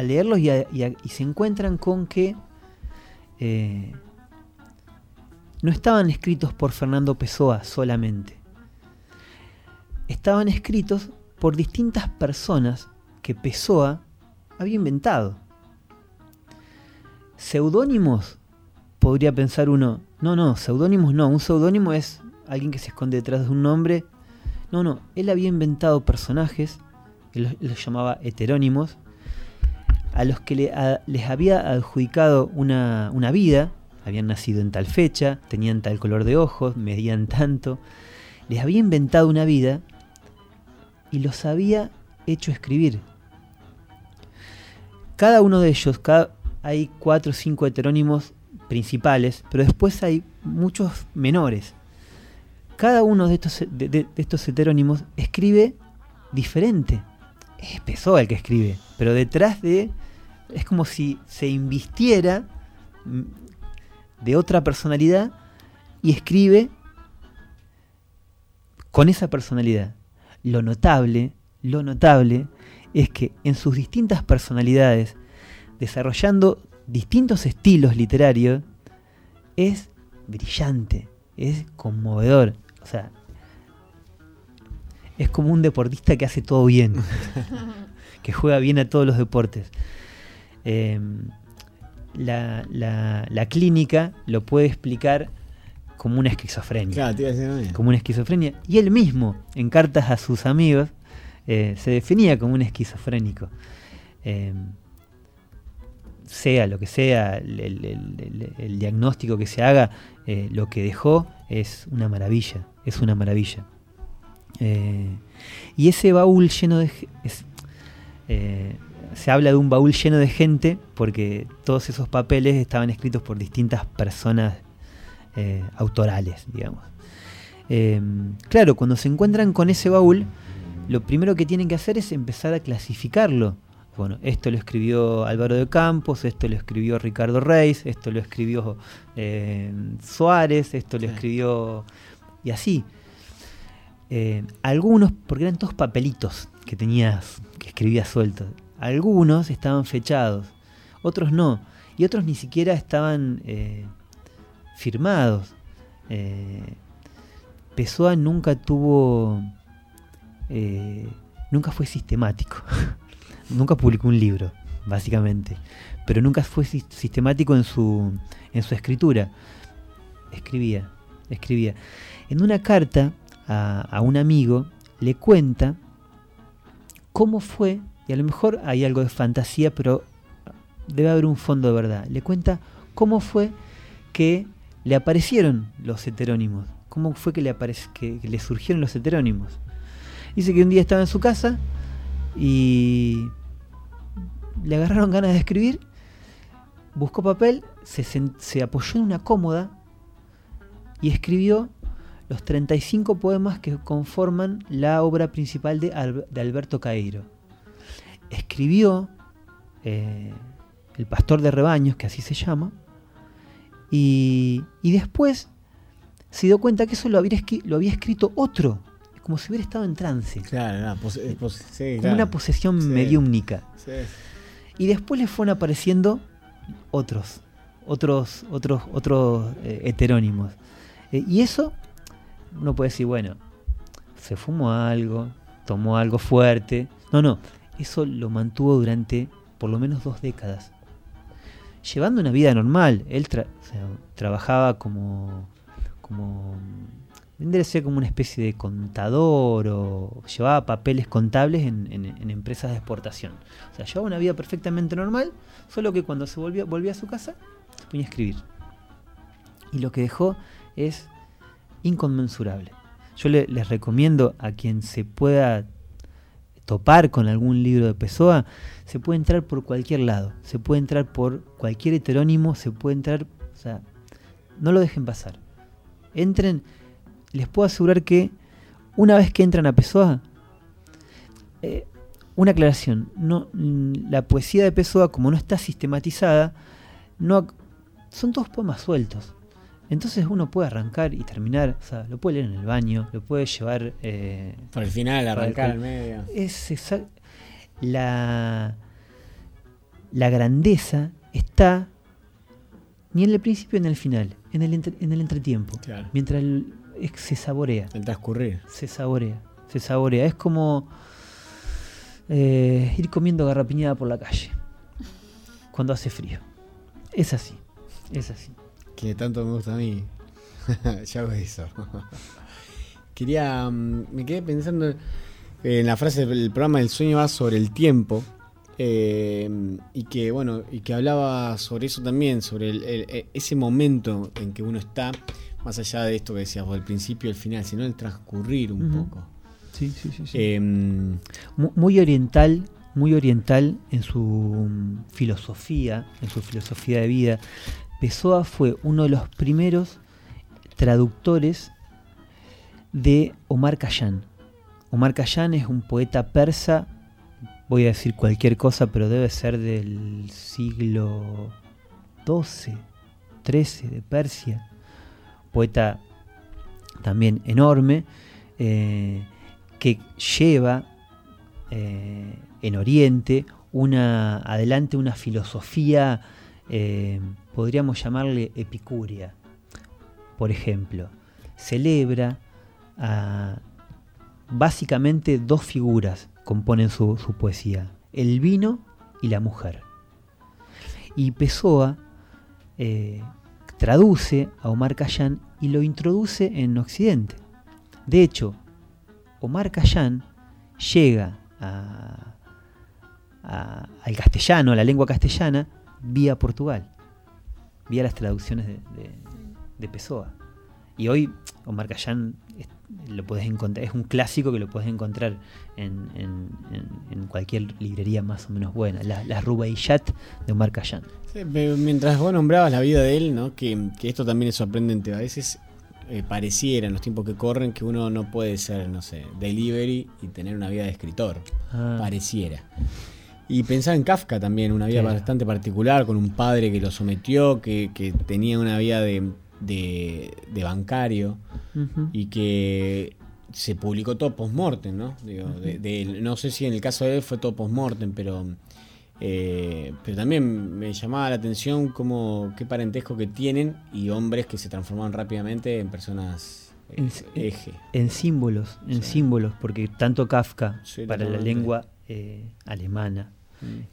leerlos y se encuentran con que eh, no estaban escritos por Fernando Pessoa solamente. Estaban escritos por distintas personas que Pessoa había inventado. Seudónimos, podría pensar uno, no, no, seudónimos no, un seudónimo es alguien que se esconde detrás de un nombre. No, no, él había inventado personajes, él los- llamaba heterónimos, a los que le- les había adjudicado una vida, habían nacido en tal fecha, tenían tal color de ojos, medían tanto, les había inventado una vida y los había hecho escribir. Cada uno de ellos, cada- hay cuatro o cinco heterónimos principales, pero después hay muchos menores. Cada uno de estos, de- estos heterónimos escribe diferente. Es Pessoa el que escribe, pero detrás de... Es como si se invistiera mm, de otra personalidad y escribe con esa personalidad. Lo notable, lo notable es que en sus distintas personalidades, desarrollando distintos estilos literarios, es brillante, es conmovedor. O sea, es como un deportista que hace todo bien, que juega bien a todos los deportes. Eh, la, la- la clínica lo puede explicar como una esquizofrenia. Claro, te iba a decir lo mismo. Como una esquizofrenia. Y él mismo, en cartas a sus amigos, eh, se definía como un esquizofrénico. Eh, sea lo que sea, el, el- el- el- el diagnóstico que se haga, eh, lo que dejó es una maravilla, es una maravilla. Y ese baúl lleno de... es- se habla de un baúl lleno de gente porque todos esos papeles estaban escritos por distintas personas eh, autorales, digamos. Eh, claro, cuando se encuentran con ese baúl, lo primero que tienen que hacer es empezar a clasificarlo. Bueno, esto lo escribió Álvaro de Campos, esto lo escribió Ricardo Reis, esto lo escribió eh, Suárez, esto lo Sí. escribió... y así. Eh, algunos, porque eran todos papelitos que tenías, que escribías sueltos. Algunos estaban fechados, otros no. Y otros ni siquiera estaban eh, firmados. Eh, Pessoa nunca tuvo. eh, nunca fue sistemático. nunca publicó un libro, básicamente. Pero nunca fue sis- sistemático en su, en su escritura. Escribía, escribía. En una carta a un amigo le cuenta cómo fue, y a lo mejor hay algo de fantasía, pero debe haber un fondo de verdad. Le cuenta cómo fue que le aparecieron los heterónimos, cómo fue que le, que, le surgieron los heterónimos. Dice que un día estaba en su casa y le agarraron ganas de escribir, buscó papel, se, apoyó en una cómoda y escribió los 35 poemas que conforman la obra principal de, de Alberto Caeiro. Escribió eh, El Pastor de Rebaños, que así se llama, y, y después se dio cuenta que eso lo había, lo había escrito otro, como si hubiera estado en trance. Claro, no, eh, sí, como claro. una posesión Sí. mediúmnica. Sí. Y después le fueron apareciendo otros, otros, otros, otros eh, heterónimos. Eh, y eso, uno puede decir, bueno, se fumó algo, tomó algo fuerte. No, no, eso lo mantuvo durante por lo menos dos décadas. Llevando una vida normal. Él trabajaba como, como vendría a ser como una especie de contador o llevaba papeles contables en empresas de exportación. O sea, llevaba una vida perfectamente normal, solo que cuando se volvía, volvía a su casa se ponía a escribir. Y lo que dejó es inconmensurable. Yo le- les recomiendo a quien se pueda topar con algún libro de Pessoa, se puede entrar por cualquier lado, se puede entrar por cualquier heterónimo, se puede entrar, o sea, no lo dejen pasar. Entren, les puedo asegurar que una vez que entran a Pessoa, eh, una aclaración, no, mm, la poesía de Pessoa, como no está sistematizada, no, son todos poemas sueltos. Entonces uno puede arrancar y terminar, o sea, lo puede leer en el baño, lo puede llevar... Eh, Por el final, para arrancar al medio. Es exact- la, la grandeza está ni en el principio ni en el final, en el, entre- en el entretiempo. Claro. Mientras el- es- se saborea. El transcurrir. Se saborea, se saborea. Es como eh, ir comiendo garrapiñada por la calle cuando hace frío. Es así, es así. Que tanto me gusta a mí. ya hago eso. Quería. mm, Me quedé pensando en la frase del programa El sueño va sobre el tiempo. eh, y que bueno, y que hablaba sobre eso también, sobre el- el- e- ese momento en que uno está, más allá de esto que decías vos, el principio y el final, sino el transcurrir un poco. Sí, sí, sí. sí. Em, Mu- muy oriental, muy oriental en su mm, filosofía, en su filosofía de vida. Pessoa fue uno de los primeros traductores de Omar Khayyam. Omar Khayyam es un poeta persa, voy a decir cualquier cosa, pero debe ser del siglo XII, XIII de Persia. Poeta también enorme, eh, que lleva eh, en Oriente una adelante una filosofía, eh, podríamos llamarle epicúrea. Por ejemplo, celebra a básicamente dos figuras componen su, su poesía, el vino y la mujer. Y Pessoa eh, traduce a Omar Khayyam y lo introduce en Occidente. De hecho, Omar Khayyam llega al castellano, a la lengua castellana, vía Portugal, vía las traducciones de, de- de Pessoa. Y hoy Omar es, lo puedes encontrar, es un clásico que lo puedes encontrar en, en- cualquier librería más o menos buena. La, la Rubaiyat de Omar. Sí, pero mientras vos nombrabas la vida de él, ¿no? que, que esto también es sorprendente. A veces eh, pareciera en los tiempos que corren que uno no puede ser, no sé, delivery y tener una vida de escritor. Ah. Pareciera. Y pensar en Kafka también, una vida Claro. bastante particular, con un padre que lo sometió, que, que tenía una vida de, de, de bancario y que se publicó todo post-mortem, ¿no? Digo, de- de él. no sé si en el caso de él fue todo post-mortem, pero, eh, pero también me llamaba la atención cómo, qué parentesco que tienen y hombres que se transformaron rápidamente en personas eh, en, eje. en símbolos, en Sí. símbolos, porque tanto Kafka Sí, para la lengua eh, alemana.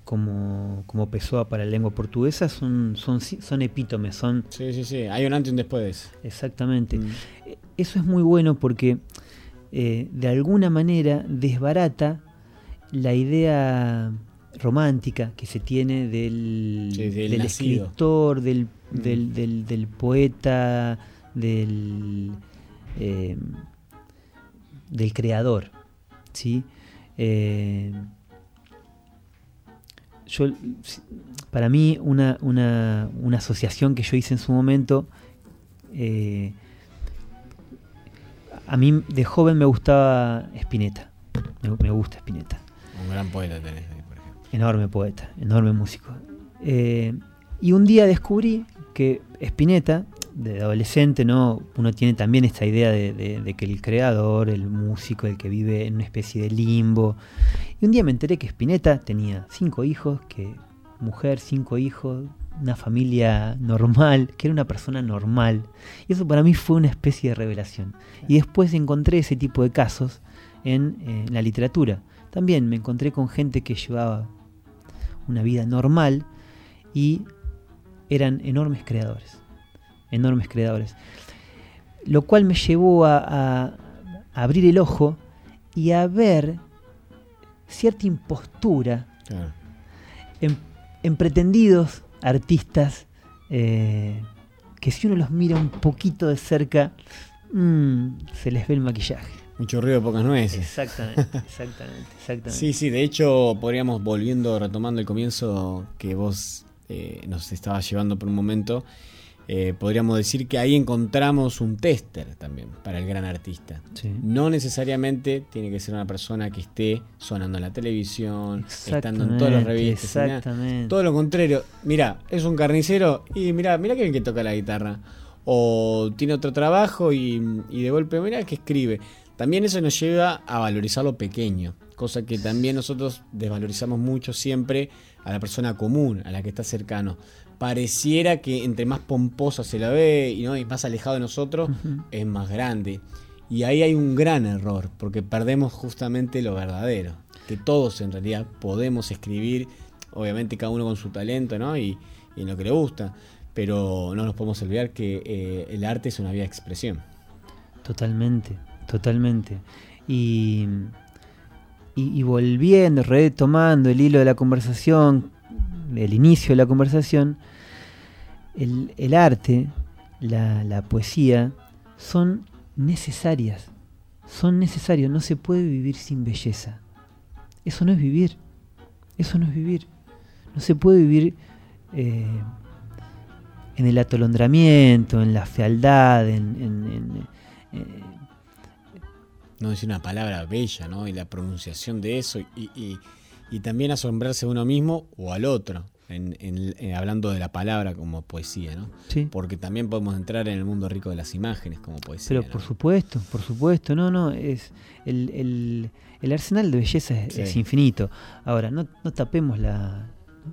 Como, como Pessoa para la lengua portuguesa son, son, son epítomes, son... Sí, sí, sí, hay un antes y un después. Exactamente. Mm. Eh, Eso es muy bueno porque eh, de alguna manera desbarata la idea romántica que se tiene del, Sí, del escritor, del, Mm. del, del- del poeta, del, eh, del creador. ¿sí? Eh, yo, para mí, una, una, una asociación que yo hice en su momento, eh, a mí de joven me gustaba Spinetta, me, me gusta Spinetta, Un gran poeta tenés ahí, por ejemplo. enorme poeta, enorme músico. Eh, y un día descubrí que Spinetta, de adolescente, ¿no? uno tiene también esta idea de, que el creador, el músico, el que vive en una especie de limbo. Y un día me enteré que Spinetta tenía cinco hijos, que mujer, cinco hijos, una familia normal, que era una persona normal. Y eso para mí fue una especie de revelación. Y después encontré ese tipo de casos en la literatura. También me encontré con gente que llevaba una vida normal y eran enormes creadores. Enormes creadores. Lo cual me llevó a, abrir el ojo y a ver cierta impostura Claro. en, en pretendidos artistas eh, que si uno los mira un poquito de cerca, mm, se les ve el maquillaje. Mucho ruido, pocas nueces. Exactamente, exactamente, exactamente. Sí, sí, de hecho podríamos, volviendo, retomando el comienzo que vos eh, nos estabas llevando por un momento, eh, podríamos decir que ahí encontramos un tester también para el gran artista. No necesariamente tiene que ser una persona que esté sonando en la televisión, estando en todas las revistas. Exactamente. Todo lo contrario. Mira, es un carnicero y mira, mira que bien que toca la guitarra. O tiene otro trabajo y, y de golpe, mira que escribe. También eso nos lleva a valorizar lo pequeño, cosa que también nosotros desvalorizamos mucho siempre a la persona común, a la que está cercano pareciera que entre más pomposa se la ve y, ¿no? y más alejado de nosotros, es más grande. Y ahí hay un gran error, porque perdemos justamente lo verdadero. Que todos en realidad podemos escribir, obviamente cada uno con su talento ¿no? y, en lo que le gusta, pero no nos podemos olvidar que eh, el arte es una vía de expresión. Totalmente, totalmente. Y, y, y volviendo, retomando el hilo de la conversación, el inicio de la conversación, el, arte, la, poesía, son necesarias. Son necesarios. No se puede vivir sin belleza. Eso no es vivir. Eso no es vivir. No se puede vivir eh, en el atolondramiento, en la fealdad, en... Eh, no decir una palabra bella, ¿no? Y la pronunciación de eso y, y también asombrarse a uno mismo o al otro en, hablando de la palabra como poesía, ¿no? Sí. Porque también podemos entrar en el mundo rico de las imágenes como poesía. Pero por supuesto, por supuesto, no, no, es el, arsenal de belleza es, infinito. Ahora, no, no tapemos la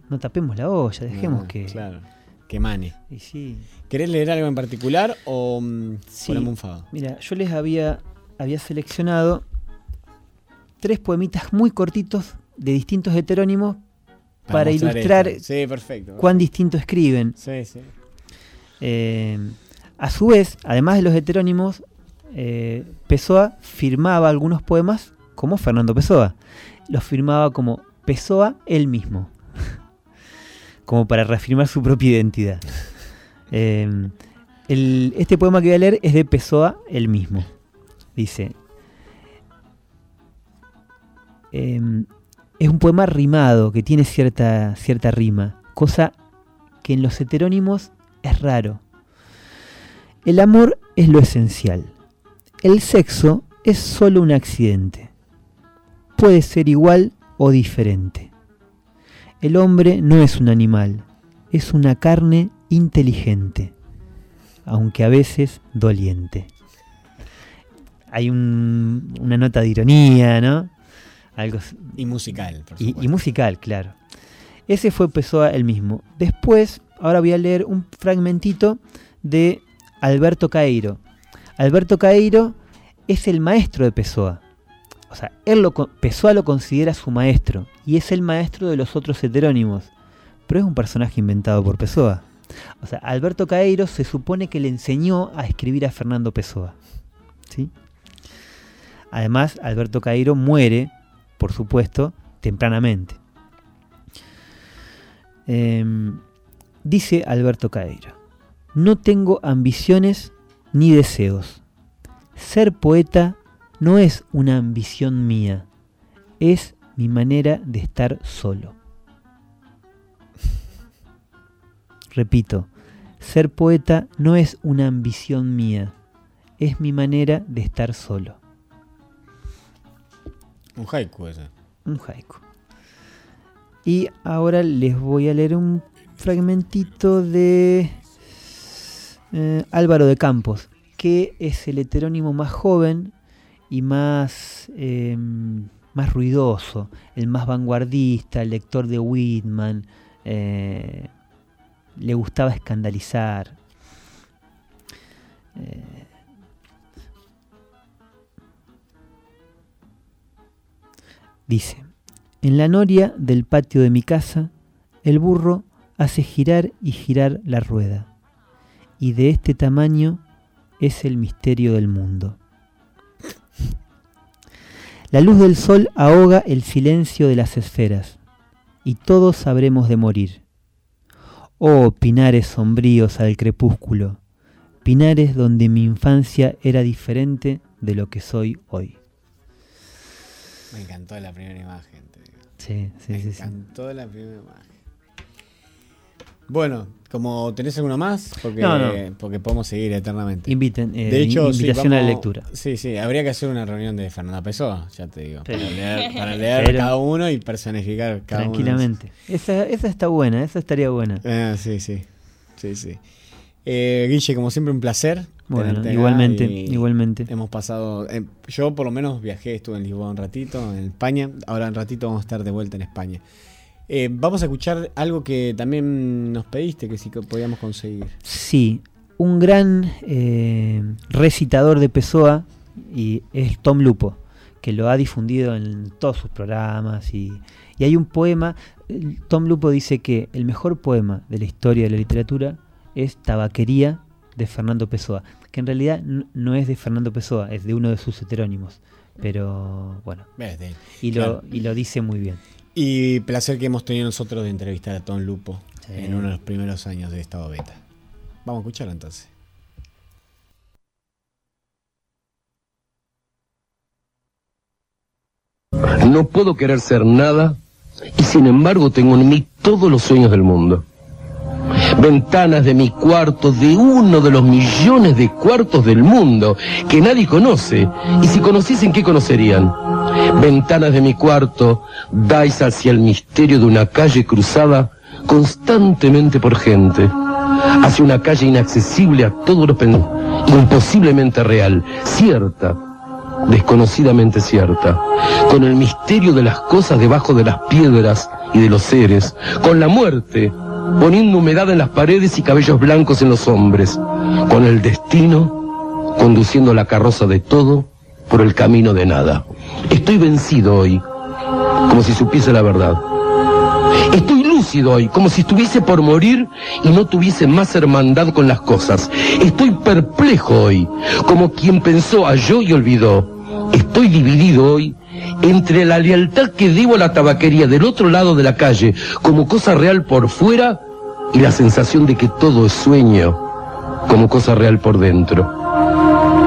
no tapemos la olla, dejemos que claro, que mane. Y sí. ¿Querés leer algo en particular o mm, sí. ponemos un fado? Mira, yo les había había seleccionado tres poemitas muy cortitos de distintos heterónimos para, ilustrar cuán distinto escriben. Eh, a su vez, además de los heterónimos, eh, Pessoa firmaba algunos poemas como Fernando Pessoa. Los firmaba como Pessoa él mismo, como para reafirmar su propia identidad. Eh, este poema que voy a leer es de Pessoa él mismo. Dice, es un poema rimado que tiene cierta, cierta rima, cosa que en los heterónimos es raro. El amor es lo esencial. El sexo es solo un accidente. Puede ser igual o diferente. El hombre no es un animal, es una carne inteligente, aunque a veces doliente. Hay una nota de ironía, ¿no? Y musical, por y, y, musical, claro. Ese fue Pessoa el mismo. Después, ahora voy a leer un fragmentito de Alberto Caeiro. Alberto Caeiro es el maestro de Pessoa. O sea, él lo, Pessoa lo considera su maestro y es el maestro de los otros heterónimos. Pero es un personaje inventado por Pessoa. O sea, Alberto Caeiro se supone que le enseñó a escribir a Fernando Pessoa. ¿sí? Además, Alberto Caeiro muere por supuesto, tempranamente. Em, dice Alberto Caeiro, no tengo ambiciones ni deseos. Ser poeta no es una ambición mía, es mi manera de estar solo. Repito, ser poeta no es una ambición mía, es mi manera de estar solo. Un haiku ese. Un haiku. Y ahora les voy a leer un fragmentito de eh, Álvaro de Campos, que es el heterónimo más joven y más, em, más ruidoso, el más vanguardista, el lector de Whitman. Eh, le gustaba escandalizar. Eh, Dice, en la noria del patio de mi casa, el burro hace girar y girar la rueda, y de este tamaño es el misterio del mundo. La luz del sol ahoga el silencio de las esferas, y todos sabremos de morir. Oh, pinares sombríos al crepúsculo, pinares donde mi infancia era diferente de lo que soy hoy. Me encantó la primera imagen. Sí, sí, Me sí. encantó la primera imagen. Bueno, como tenés alguno más, porque, No, no. porque podemos seguir eternamente. Inviten, eh, de hecho, sí, invitación a la lectura. Sí, sí, habría que hacer una reunión de Fernanda Pessoa, ya te digo. Pero- Para leer, para leer Pero- cada uno y personificar cada uno. Tranquilamente. Esa, esa está buena, esa estaría buena. Ah, sí, sí. Sí, sí. Eh, Guille, como siempre, un placer. Bueno, igualmente, igualmente. Hemos pasado. eh, yo, por lo menos, viajé, estuve en Lisboa un ratito, en España. Ahora, en ratito, vamos a estar de vuelta en España. Eh, vamos a escuchar algo que también nos pediste, que sí que podíamos conseguir. Sí, un gran eh, recitador de Pessoa y es Tom Lupo, que lo ha difundido en todos sus programas y, y hay un poema, Tom Lupo dice que el mejor poema de la historia de la literatura es Tabaquería de Fernando Pessoa, que en realidad no es de Fernando Pessoa, es de uno de sus heterónimos, pero bueno, Ves, de él. y lo, y lo dice muy bien. Y placer que hemos tenido nosotros de entrevistar a Tom Lupo en uno de los primeros años de Estado Beta. Vamos a escucharlo entonces. No puedo querer ser nada y sin embargo tengo en mí todos los sueños del mundo. Ventanas de mi cuarto, de uno de los millones de cuartos del mundo que nadie conoce. Y si conociesen, ¿qué conocerían? Ventanas de mi cuarto, dais hacia el misterio de una calle cruzada constantemente por gente. Hacia una calle inaccesible a todos los imposiblemente real, cierta, desconocidamente cierta, con el misterio de las cosas debajo de las piedras y de los seres, con la muerte, poniendo humedad en las paredes y cabellos blancos en los hombres, con el destino, conduciendo la carroza de todo por el camino de nada. Estoy vencido hoy, como si supiese la verdad. Estoy lúcido hoy, como si estuviese por morir y no tuviese más hermandad con las cosas. Estoy perplejo hoy, como quien pensó halló y olvidó. Estoy dividido hoy entre la lealtad que debo a la tabaquería del otro lado de la calle como cosa real por fuera y la sensación de que todo es sueño como cosa real por dentro.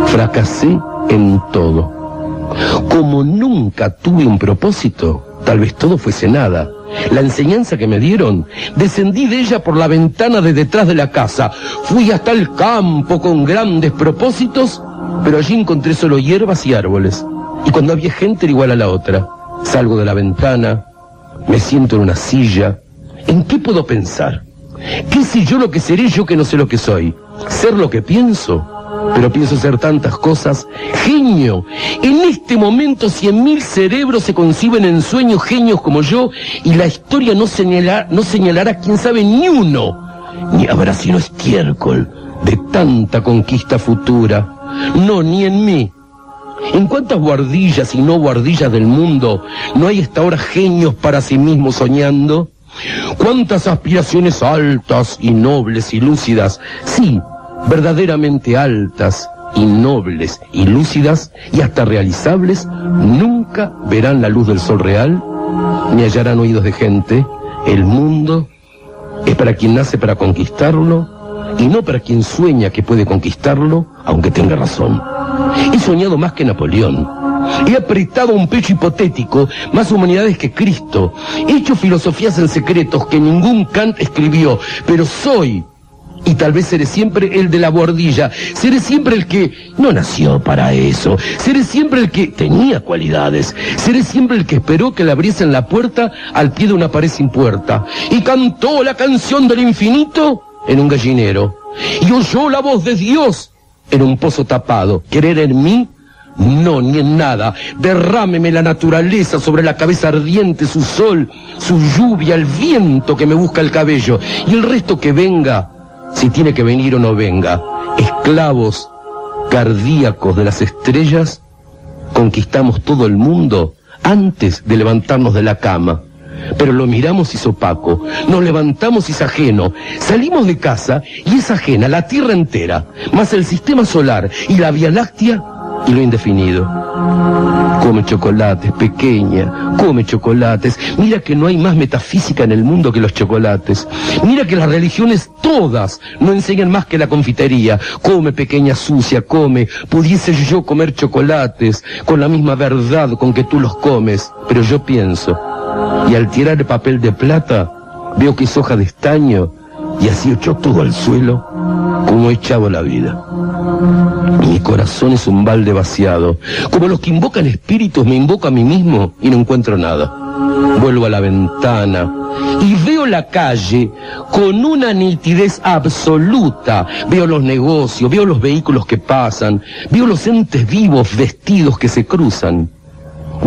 Fracasé en todo. Como nunca tuve un propósito, tal vez todo fuese nada. La enseñanza que me dieron, descendí de ella por la ventana de detrás de la casa, fui hasta el campo con grandes propósitos, pero allí encontré solo hierbas y árboles. Y cuando había gente era igual a la otra. Salgo de la ventana, me siento en una silla. ¿En qué puedo pensar? ¿Qué sé yo lo que seré yo que no sé lo que soy? ¿Ser lo que pienso? Pero pienso ser tantas cosas. Genio. En este momento cien mil cerebros se conciben en sueños genios como yo y la historia no, señala- no señalará quién sabe ni uno. Ni habrá sino estiércol de tanta conquista futura. No, ni en mí. ¿En cuántas guardillas y no guardillas del mundo no hay hasta ahora genios para sí mismos soñando? ¿Cuántas aspiraciones altas y nobles y lúcidas? Sí, verdaderamente altas y nobles y lúcidas y hasta realizables, nunca verán la luz del sol real, ni hallarán oídos de gente. El mundo es para quien nace para conquistarlo y no para quien sueña que puede conquistarlo, aunque tenga razón. He soñado más que Napoleón. He apretado un pecho hipotético más humanidades que Cristo. He hecho filosofías en secretos que ningún Kant escribió, pero soy y tal vez seré siempre el de la bordilla. Seré siempre el que no nació para eso. Seré siempre el que tenía cualidades. Seré siempre el que esperó que le abriesen la puerta al pie de una pared sin puerta. Y cantó la canción del infinito en un gallinero. Y oyó la voz de Dios en un pozo tapado. Querer en mí no, ni en nada. Derrámeme la naturaleza sobre la cabeza ardiente, su sol, su lluvia, el viento que me busca el cabello. Y el resto que venga, si tiene que venir o no venga. Esclavos cardíacos de las estrellas, conquistamos todo el mundo antes de levantarnos de la cama. Pero lo miramos y es opaco, nos levantamos y es ajeno, salimos de casa y es ajena la Tierra entera, más el sistema solar y la Vía Láctea y lo indefinido. Come chocolates, pequeña, come chocolates. Mira que no hay más metafísica en el mundo que los chocolates. Mira que las religiones todas no enseñan más que la confitería. Come, pequeña sucia, come. Pudiese yo comer chocolates con la misma verdad con que tú los comes. Pero yo pienso, y al tirar el papel de plata, veo que es hoja de estaño y así echó todo al suelo como he echado la vida. Mi corazón es un balde vaciado. Como los que invocan espíritus, me invoco a mí mismo y no encuentro nada. Vuelvo a la ventana y veo la calle con una nitidez absoluta. Veo los negocios, veo los vehículos que pasan, veo los entes vivos vestidos que se cruzan.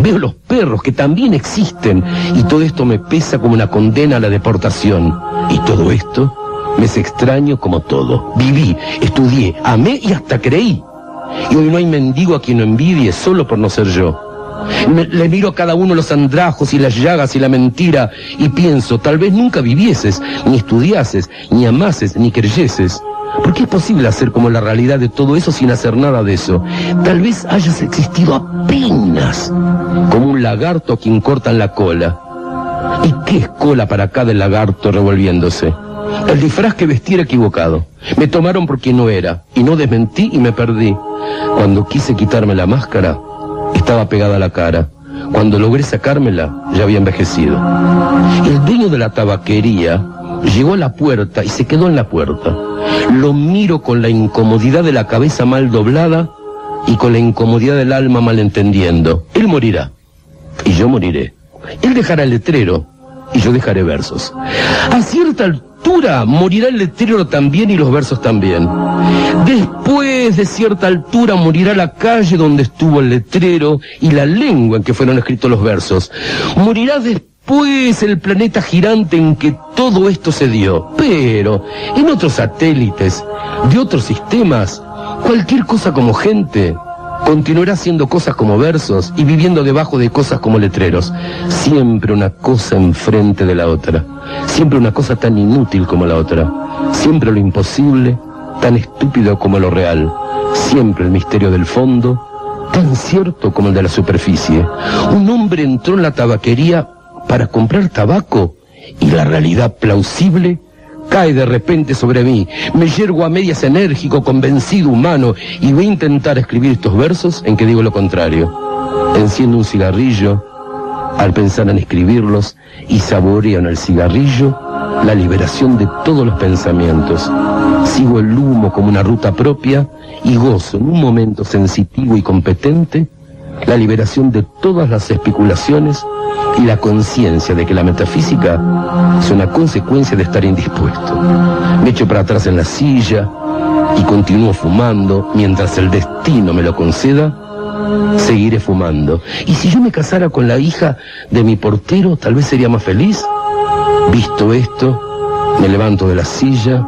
Veo los perros que también existen y todo esto me pesa como una condena a la deportación. Y todo esto me es extraño como todo. Viví, estudié, amé y hasta creí. Y hoy no hay mendigo a quien no envidie solo por no ser yo. Le miro a cada uno los andrajos y las llagas y la mentira y pienso, tal vez nunca vivieses, ni estudiases, ni amases, ni creyeses. ¿Por qué es posible hacer como la realidad de todo eso sin hacer nada de eso? Tal vez hayas existido apenas, como un lagarto a quien cortan la cola. ¿Y qué es cola para cada lagarto revolviéndose? El disfraz que vestí era equivocado. Me tomaron por quien no era, y no desmentí y me perdí. Cuando quise quitarme la máscara, estaba pegada a la cara. Cuando logré sacármela, ya había envejecido. El dueño de la tabaquería llegó a la puerta y se quedó en la puerta. Lo miro con la incomodidad de la cabeza mal doblada y con la incomodidad del alma mal entendiendo. Él morirá y yo moriré. Él dejará el letrero y yo dejaré versos. A cierta altura morirá el letrero también y los versos también. Después de cierta altura morirá la calle donde estuvo el letrero y la lengua en que fueron escritos los versos. Morirá después el planeta girante en que todo esto se dio. Pero en otros satélites, de otros sistemas, cualquier cosa como gente continuará haciendo cosas como versos y viviendo debajo de cosas como letreros. Siempre una cosa enfrente de la otra. Siempre una cosa tan inútil como la otra. Siempre lo imposible, tan estúpido como lo real. Siempre el misterio del fondo, tan cierto como el de la superficie. Un hombre entró en la tabaquería para comprar tabaco y la realidad plausible cae de repente sobre mí. Me yergo a medias enérgico, convencido, humano, y voy a intentar escribir estos versos en que digo lo contrario. Enciendo un cigarrillo al pensar en escribirlos y saboreo en el cigarrillo la liberación de todos los pensamientos. Sigo el humo como una ruta propia y gozo en un momento sensitivo y competente la liberación de todas las especulaciones y la conciencia de que la metafísica es una consecuencia de estar indispuesto. Me echo para atrás en la silla y continúo fumando mientras el destino me lo conceda. Seguiré fumando. Y si yo me casara con la hija de mi portero, tal vez sería más feliz. Visto esto, me levanto de la silla,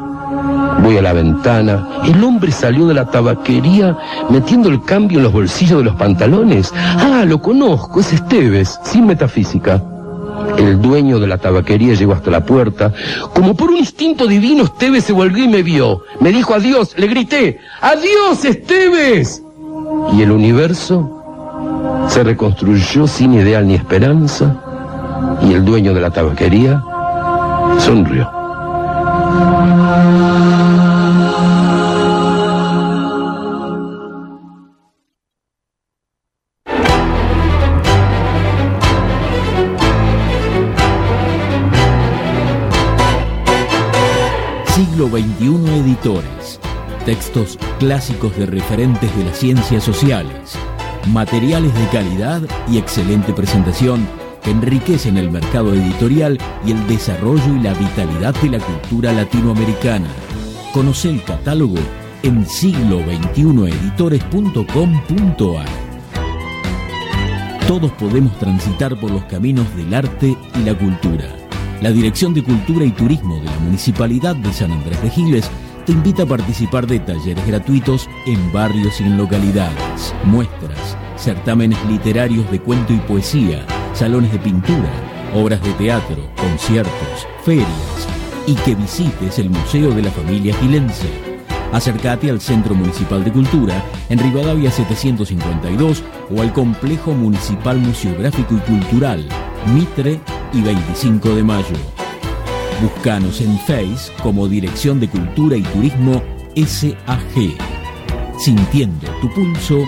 voy a la ventana. El hombre salió de la tabaquería metiendo el cambio en los bolsillos de los pantalones. Ah, lo conozco, es Esteves, sin metafísica. El dueño de la tabaquería llegó hasta la puerta. Como por un instinto divino, Esteves se volvió y me vio. Me dijo adiós, le grité, ¡Adiós, Esteves! Y el universo se reconstruyó sin ideal ni esperanza. Y el dueño de la tabaquería sonrió. Siglo XXI Editores. Textos clásicos de referentes de las ciencias sociales. Materiales de calidad y excelente presentación enriquecen el mercado editorial y el desarrollo y la vitalidad de la cultura latinoamericana. Conoce el catálogo en siglo21editores.com.ar. Todos podemos transitar por los caminos del arte y la cultura. La Dirección de Cultura y Turismo de la Municipalidad de San Andrés de Giles te invita a participar de talleres gratuitos en barrios y en localidades, muestras, certámenes literarios de cuento y poesía, salones de pintura, obras de teatro, conciertos, ferias y que visites el Museo de la Familia Gilense. Acércate al Centro Municipal de Cultura en Rivadavia 752 o al Complejo Municipal Museográfico y Cultural, Mitre y 25 de Mayo. Búscanos en Face como Dirección de Cultura y Turismo SAG. Sintiendo tu pulso,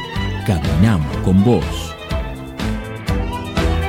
caminamos con vos.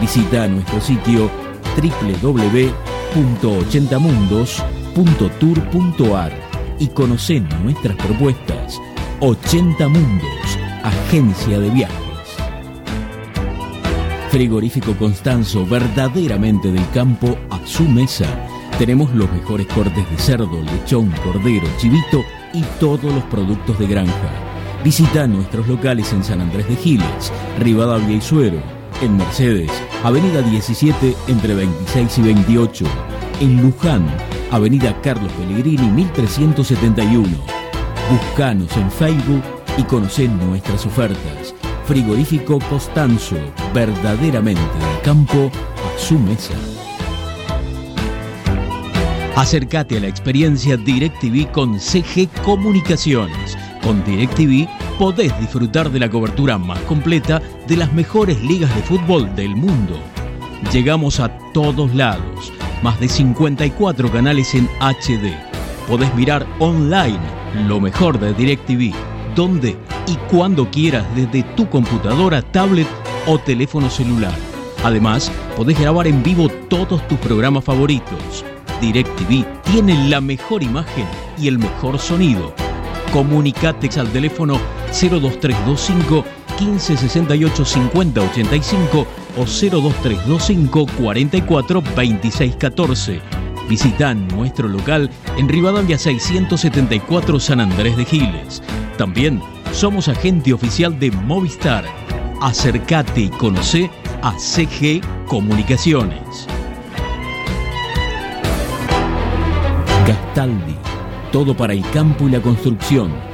Visita nuestro sitio www.80mundos.tour.ar y conoce nuestras propuestas. 80 Mundos, agencia de viajes. Frigorífico Constanzo, verdaderamente del campo a su mesa. Tenemos los mejores cortes de cerdo, lechón, cordero, chivito y todos los productos de granja. Visita nuestros locales en San Andrés de Giles, Rivadavia y Suero, en Mercedes, Avenida 17 entre 26 y 28, en Luján, Avenida Carlos Pellegrini 1371. Buscanos en Facebook y conocé nuestras ofertas. Frigorífico Costanzo, verdaderamente del campo a su mesa. Acércate a la experiencia DirecTV con CG Comunicaciones. Con DirecTV podés disfrutar de la cobertura más completa de las mejores ligas de fútbol del mundo. Llegamos a todos lados, más de 54 canales en HD. Podés mirar online lo mejor de DirecTV, donde y cuando quieras desde tu computadora, tablet o teléfono celular. Además, podés grabar en vivo todos tus programas favoritos. DirecTV tiene la mejor imagen y el mejor sonido. Comunicate al teléfono 02325 1568 5085 o 02325 44 26 14. Visita nuestro local en Rivadavia 674 San Andrés de Giles. También somos agente oficial de Movistar. Acércate y conoce a CG Comunicaciones. Gastaldi, todo para el campo y la construcción.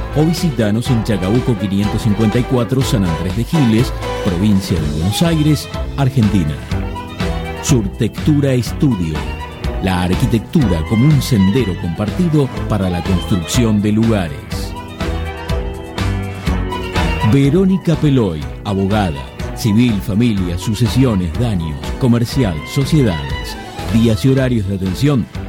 o visitanos en Chacabuco 554 San Andrés de Giles, provincia de Buenos Aires, Argentina. Surtectura Estudio. La arquitectura como un sendero compartido para la construcción de lugares. Verónica Peloy, abogada, civil, familia, sucesiones, daños, comercial, sociedades. Días y horarios de atención,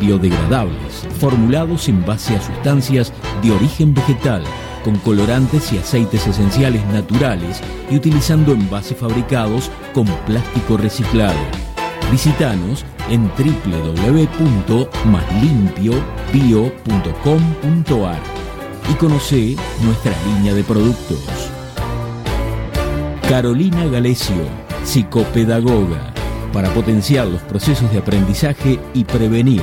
biodegradables, formulados en base a sustancias de origen vegetal, con colorantes y aceites esenciales naturales y utilizando envases fabricados con plástico reciclado. Visítanos en www.maslimpiobio.com.ar y conoce nuestra línea de productos. Carolina Galesio, psicopedagoga, para potenciar los procesos de aprendizaje y prevenir,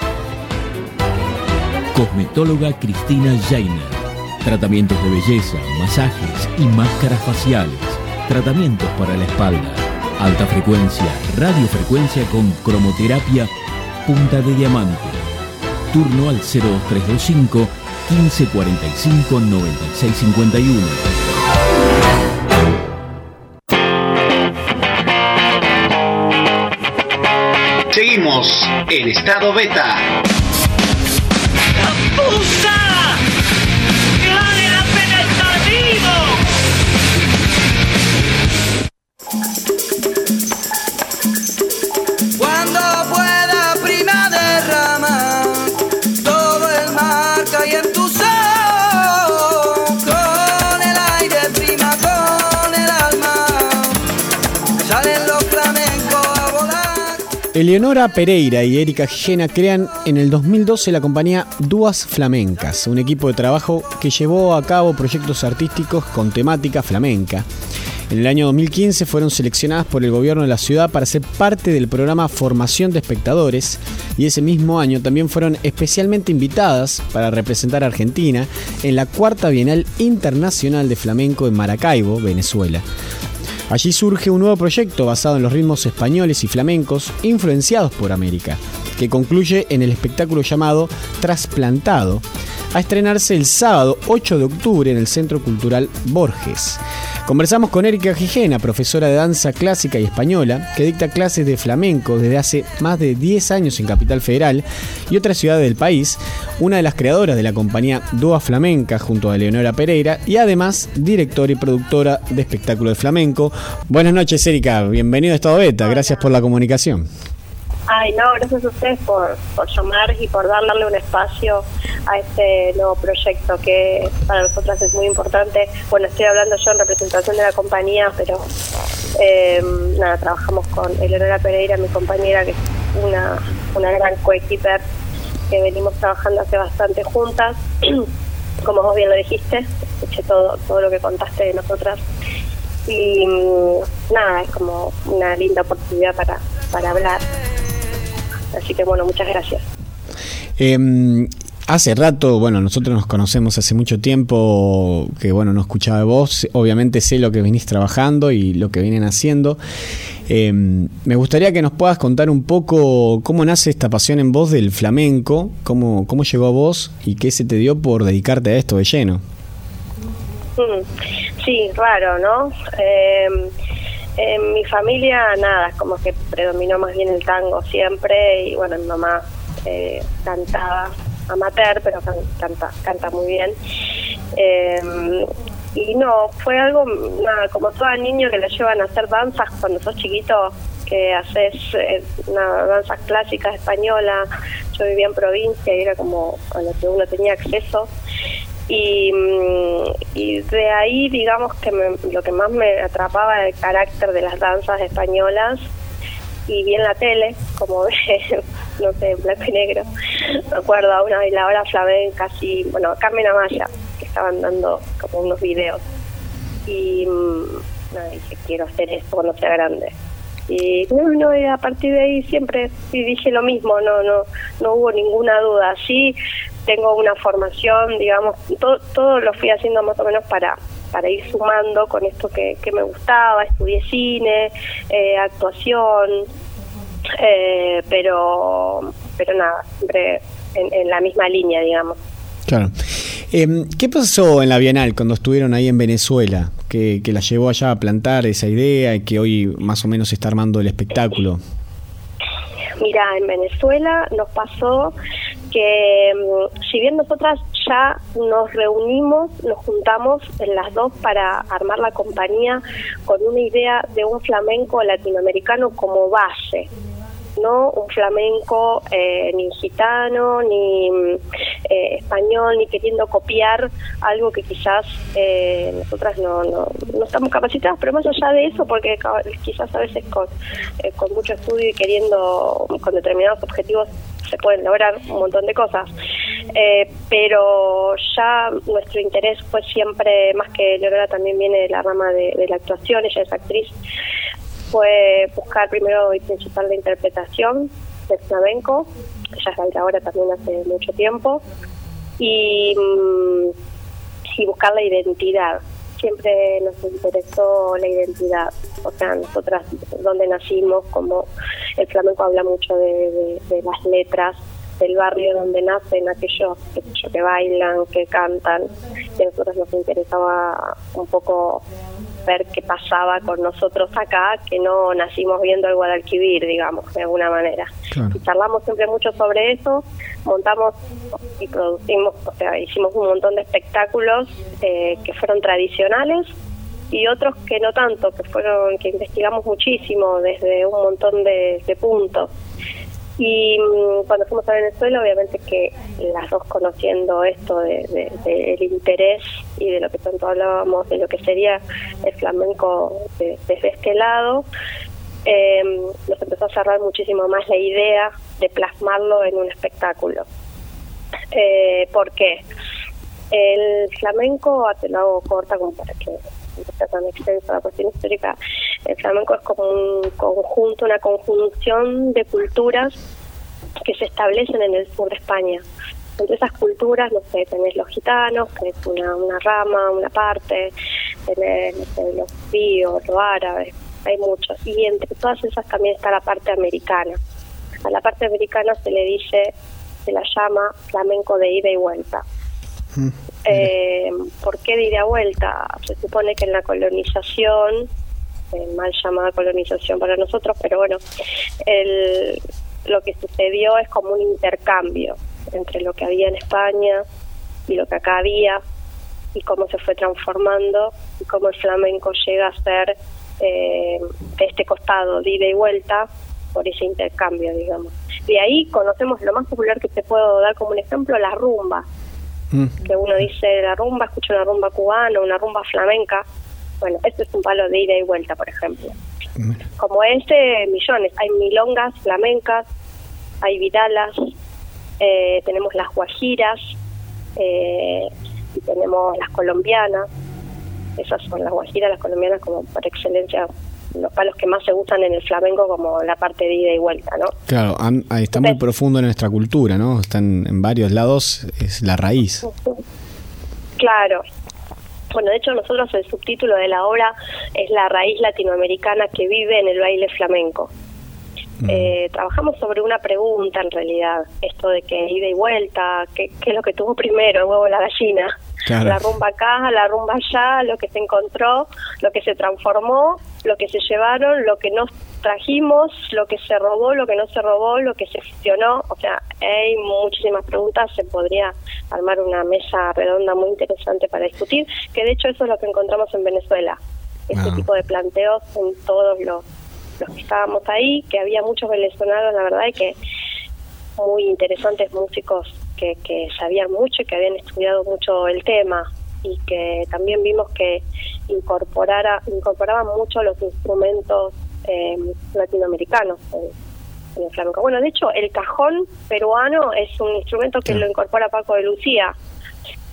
Cosmetóloga Cristina Jainer. Tratamientos de belleza, masajes y máscaras faciales. Tratamientos para la espalda. Alta frecuencia, radiofrecuencia con cromoterapia, punta de diamante. Turno al 02325 1545 9651. Seguimos en estado beta. ¡Puta! Eleonora Pereira y Erika Gijena crean en el 2012 la compañía Duas Flamencas, un equipo de trabajo que llevó a cabo proyectos artísticos con temática flamenca. En el año 2015 fueron seleccionadas por el gobierno de la ciudad para ser parte del programa Formación de Espectadores y ese mismo año también fueron especialmente invitadas para representar a Argentina en la cuarta Bienal Internacional de Flamenco en Maracaibo, Venezuela. Allí surge un nuevo proyecto basado en los ritmos españoles y flamencos influenciados por América, que concluye en el espectáculo llamado Trasplantado, a estrenarse el sábado 8 de octubre en el Centro Cultural Borges. Conversamos con Erika Gijena, profesora de danza clásica y española, que dicta clases de flamenco desde hace más de 10 años en Capital Federal y otras ciudades del país, una de las creadoras de la compañía Dua Flamenca junto a Leonora Pereira y además directora y productora de espectáculo de flamenco. Buenas noches, Erika, bienvenido a Estado Beta, gracias por la comunicación. Ay, no, gracias a ustedes por, por llamar y por darle un espacio a este nuevo proyecto que para nosotras es muy importante. Bueno, estoy hablando yo en representación de la compañía, pero eh, nada, trabajamos con Eleonora Pereira, mi compañera, que es una, una gran coequiper que venimos trabajando hace bastante juntas. Como vos bien lo dijiste, escuché todo, todo lo que contaste de nosotras. Y mm, nada, es como una linda oportunidad para, para hablar. Así que bueno, muchas gracias. Eh, hace rato, bueno, nosotros nos conocemos hace mucho tiempo, que bueno, no escuchaba de vos, obviamente sé lo que venís trabajando y lo que vienen haciendo. Eh, me gustaría que nos puedas contar un poco cómo nace esta pasión en vos del flamenco, cómo, cómo llegó a vos y qué se te dio por dedicarte a esto de lleno. Mm, Sí, raro, ¿no? Eh, en mi familia, nada, como que predominó más bien el tango siempre y bueno, mi mamá eh, cantaba amateur, pero can- canta, canta muy bien. Eh, y no, fue algo, nada, como todo niño que le llevan a hacer danzas cuando sos chiquito, que haces eh, una danza clásica española. Yo vivía en provincia y era como a lo que uno tenía acceso. Y, mm, y de ahí, digamos que me- lo que más me atrapaba era el carácter de las danzas españolas y vi en la tele, como de, no sé, blanco y negro. Me acuerdo a una bailadora flamenca, así, bueno, Carmen Amaya, que estaban dando como unos videos. Y mm, nada, dije, quiero hacer esto cuando sea grande. Y no, a partir de ahí siempre dije lo mismo, no, no, no hubo ninguna duda. Sí, tengo una formación, digamos, todo, todo lo fui haciendo más o menos para para ir sumando con esto que, que me gustaba, estudié cine, eh, actuación, eh, pero pero nada, siempre en, la misma línea, digamos. Claro. Eh, ¿Qué pasó en la Bienal cuando estuvieron ahí en Venezuela? Que, que la llevó allá a plantar esa idea y que hoy más o menos está armando el espectáculo. Mira, en Venezuela nos pasó que mm, si bien nosotras ya nos reunimos, nos juntamos en las dos para armar la compañía con una idea de un flamenco latinoamericano como base, no un flamenco eh, ni gitano ni eh, español ni queriendo copiar algo que quizás eh, nosotras no, no, no estamos capacitadas pero más allá de eso porque quizás a veces con, eh, con mucho estudio y queriendo con determinados objetivos se pueden lograr un montón de cosas. Eh, pero ya nuestro interés fue siempre más que Leonora también viene de la rama de la actuación ella es actriz fue buscar primero y principal la interpretación del flamenco. Ella es bailadora también hace mucho tiempo. Y, mm, y buscar la identidad. Siempre nos interesó la identidad. O sea, nosotras, donde nacimos, como el flamenco habla mucho de, las letras del barrio donde nacen aquellos que bailan, que cantan. Y a nosotros nos interesaba un poco ver qué pasaba con nosotros acá, que no nacimos viendo el Guadalquivir, digamos, de alguna manera. Y charlamos siempre mucho sobre eso, montamos y producimos, o sea, hicimos un montón de espectáculos eh, que fueron tradicionales y otros que no tanto, que fueron que investigamos muchísimo desde un montón de, de puntos. Y mm, cuando fuimos a Venezuela, obviamente que las dos conociendo esto de, de- del interés y de lo que tanto hablábamos, de lo que sería el flamenco de- desde este lado, eh, nos empezó a cerrar muchísimo más la idea de plasmarlo en un espectáculo. Eh, ¿Por qué? El flamenco, te lo hago corta como para que sea tan extensa la cuestión histórica, el flamenco es como un conjunto, una conjunción de culturas que se establecen en el sur de España. Entre esas culturas, no sé, tenés los gitanos, que es una, una rama, una parte, tenés los judíos, los árabes, hay muchos. Y entre todas esas también está la parte americana. A la parte americana se le dice, se la llama flamenco de ida y vuelta. Eh, ¿Por qué de ida vuelta? Se supone que en la colonización, eh, mal llamada colonización para nosotros, pero bueno, el, lo que sucedió es como un intercambio entre lo que había en España y lo que acá había y cómo se fue transformando y cómo el flamenco llega a ser eh, de este costado de ida y vuelta por ese intercambio, digamos. De ahí conocemos lo más popular que te puedo dar como un ejemplo, la rumba, que uno dice la rumba, escucha una rumba cubana, una rumba flamenca. Bueno, esto es un palo de ida y vuelta, por ejemplo. Como este, millones. Hay milongas flamencas, hay vidalas, eh, tenemos las guajiras, eh, y tenemos las colombianas. Esas son las guajiras, las colombianas, como por excelencia, los palos que más se usan en el flamenco, como la parte de ida y vuelta, ¿no? Claro, ahí está muy profundo en nuestra cultura, ¿no? Están en varios lados, es la raíz. Claro. Bueno, de hecho nosotros el subtítulo de la obra es la raíz latinoamericana que vive en el baile flamenco. Eh, trabajamos sobre una pregunta en realidad, esto de que ida y vuelta, ¿qué, qué es lo que tuvo primero, el huevo o la gallina? Claro. La rumba acá, la rumba allá, lo que se encontró, lo que se transformó, lo que se llevaron, lo que nos trajimos, lo que se robó, lo que no se robó, lo que se fusionó. O sea, hay muchísimas preguntas, se podría armar una mesa redonda muy interesante para discutir, que de hecho eso es lo que encontramos en Venezuela. Este Ah. tipo de planteos en todos los, los que estábamos ahí, que había muchos venezolanos, la verdad, y que muy interesantes músicos que, que sabían mucho y que habían estudiado mucho el tema y que también vimos que incorporara, incorporaban mucho los instrumentos eh, latinoamericanos en, en el flamenco. Bueno, de hecho, el cajón peruano es un instrumento que lo incorpora Paco de Lucía.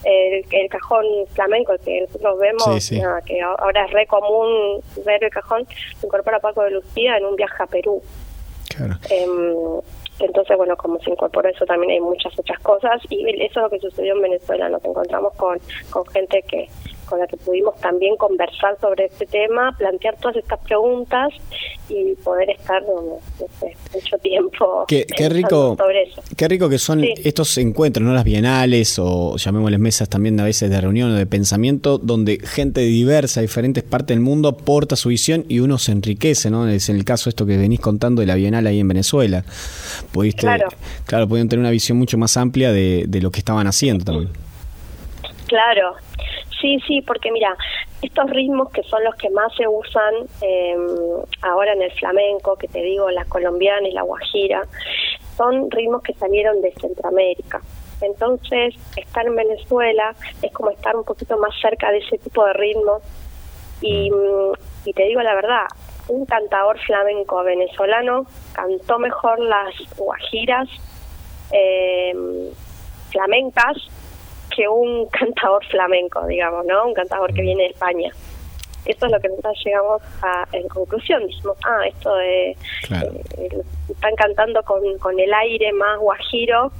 El, el cajón flamenco, que nosotros vemos, Sí, sí. nada, que ahora es re común ver el cajón, lo incorpora Paco de Lucía en un viaje a Perú. Em, entonces, bueno, como se incorporó eso, también hay muchas otras cosas. Y eso es lo que sucedió en Venezuela. Nos encontramos con, con gente que, con la que pudimos también conversar sobre este tema, plantear todas estas preguntas y poder estar no, sé, mucho tiempo Qué, rico, sobre eso. qué rico que son Sí. estos encuentros, ¿no? Las bienales o llamémosles mesas también a veces de reunión o de pensamiento, donde gente diversa, diferentes partes del mundo aporta su visión y uno se enriquece, ¿no? Es en el caso esto que venís contando de la bienal ahí en Venezuela. Pudiste, Claro. claro, pudieron tener una visión mucho más amplia de, de lo que estaban haciendo también. Claro, sí, sí, porque mira, estos ritmos que son los que más se usan eh, ahora en el flamenco, que te digo, la colombiana y la guajira, son ritmos que salieron de Centroamérica. Entonces, estar en Venezuela es como estar un poquito más cerca de ese tipo de ritmos. Y, mm, y te digo la verdad, un cantador flamenco venezolano cantó mejor las guajiras eh, flamencas que un cantador flamenco, digamos, ¿no? Un cantador que viene de España. Eso es lo que nosotros llegamos a, en conclusión. Dijimos, ah, esto de, eh, están cantando con, con el aire más guajiro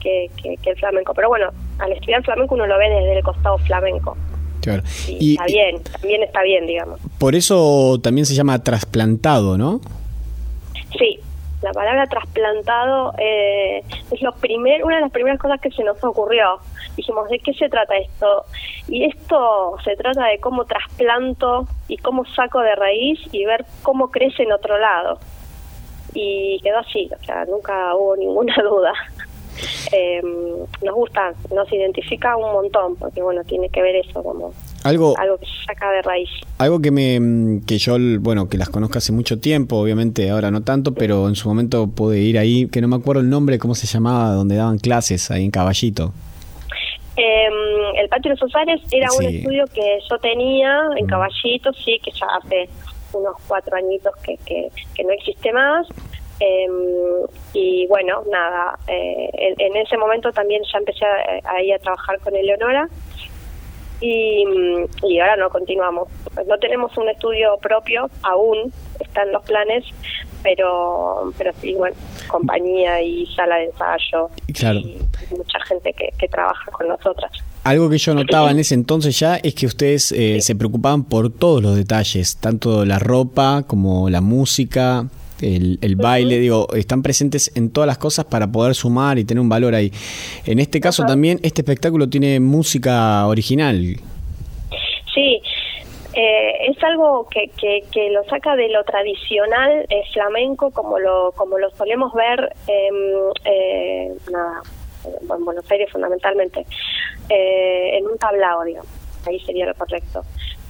que, que, que el flamenco. Pero bueno, al estudiar flamenco uno lo ve desde el costado flamenco. Claro. Y, Y, está bien, también está bien, digamos. por eso también se llama trasplantado, ¿no? Sí, la palabra trasplantado eh, es lo primer, una de las primeras cosas que se nos ocurrió. Dijimos, ¿de qué se trata esto? Y esto se trata de cómo trasplanto y cómo saco de raíz y ver cómo crece en otro lado. Y quedó así, o sea, nunca hubo ninguna duda. Eh, nos gusta, nos identifica un montón, porque bueno, tiene que ver eso como Algo, algo que se saca de raíz. Algo que me que yo bueno que las conozco hace mucho tiempo, obviamente ahora no tanto, pero en su momento pude ir ahí, que no me acuerdo el nombre, cómo se llamaba, donde daban clases ahí en Caballito. Eh, el Patio de los Osares era un Sí. Mm. estudio que yo tenía en Caballito, sí, que ya hace unos cuatro añitos que, que, que no existe más. Eh, y bueno, nada, eh, en, en ese momento también ya empecé a, a ir a trabajar con Eleonora y, mm, y ahora no continuamos. No tenemos un estudio propio aún, están los planes, pero, pero sí, bueno, compañía y sala de ensayo, Claro. mucha gente que, que trabaja con nosotras. Algo que yo notaba en ese entonces ya es que ustedes eh, se preocupaban por todos los detalles, tanto la ropa como la música, el, el baile, digo, están presentes en todas las cosas para poder sumar y tener un valor ahí. En este caso también, este espectáculo tiene música original. Sí, eh, es algo que, que, que lo saca de lo tradicional eh, flamenco como lo como lo solemos ver eh, nada, en Buenos Aires fundamentalmente, eh, en un tablao, digamos, ahí sería lo correcto.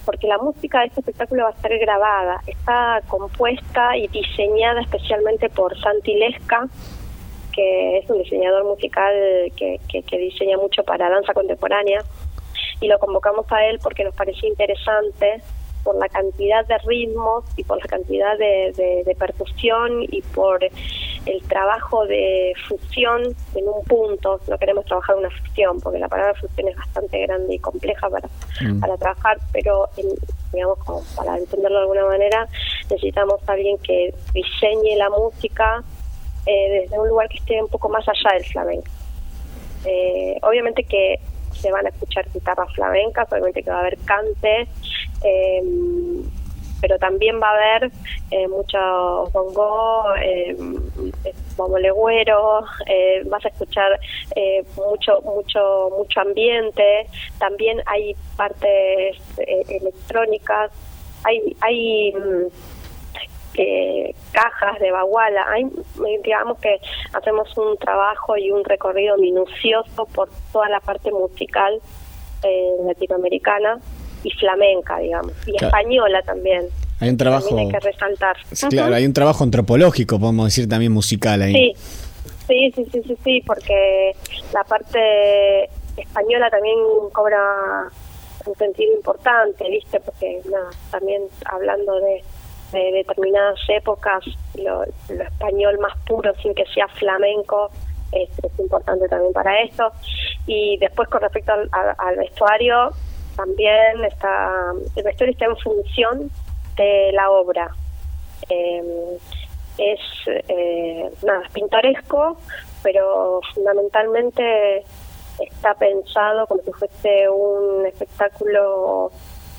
Porque la música de este espectáculo va a ser grabada, está compuesta y diseñada especialmente por Santi Lesca, que es un diseñador musical que, que, que diseña mucho para danza contemporánea. Y lo convocamos a él porque nos parecía interesante por la cantidad de ritmos y por la cantidad de- de percusión y por el trabajo de fusión en un punto. No queremos trabajar una fusión porque la palabra fusión es bastante grande y compleja para, Mm. para trabajar, pero en- digamos como para entenderlo de alguna manera necesitamos a alguien que diseñe la música eh, desde un lugar que esté un poco más allá del flamenco. Eh, obviamente que se van a escuchar guitarras flamencas, obviamente que va a haber cante, eh, pero también va a haber eh, mucho bongo, eh, legüero, eh, vas a escuchar eh, mucho mucho mucho ambiente, también hay partes eh, electrónicas, hay hay mm, eh, cajas de baguala. Hay, digamos que hacemos un trabajo y un recorrido minucioso por toda la parte musical eh, latinoamericana y flamenca, digamos, y Claro. española también. Hay un trabajo, También hay que resaltar. claro, hay un trabajo antropológico, podemos decir también musical ahí. Sí, sí, sí, sí, sí, sí, porque la parte española también cobra un sentido importante, ¿viste? Porque nada, también hablando de, de determinadas épocas, lo, lo español más puro, sin que sea flamenco, es, es importante también para esto. Y después con respecto al, al- al vestuario, también está, el vestuario está en función de la obra. Eh, es eh, nada, es pintoresco, pero fundamentalmente está pensado como si fuese un espectáculo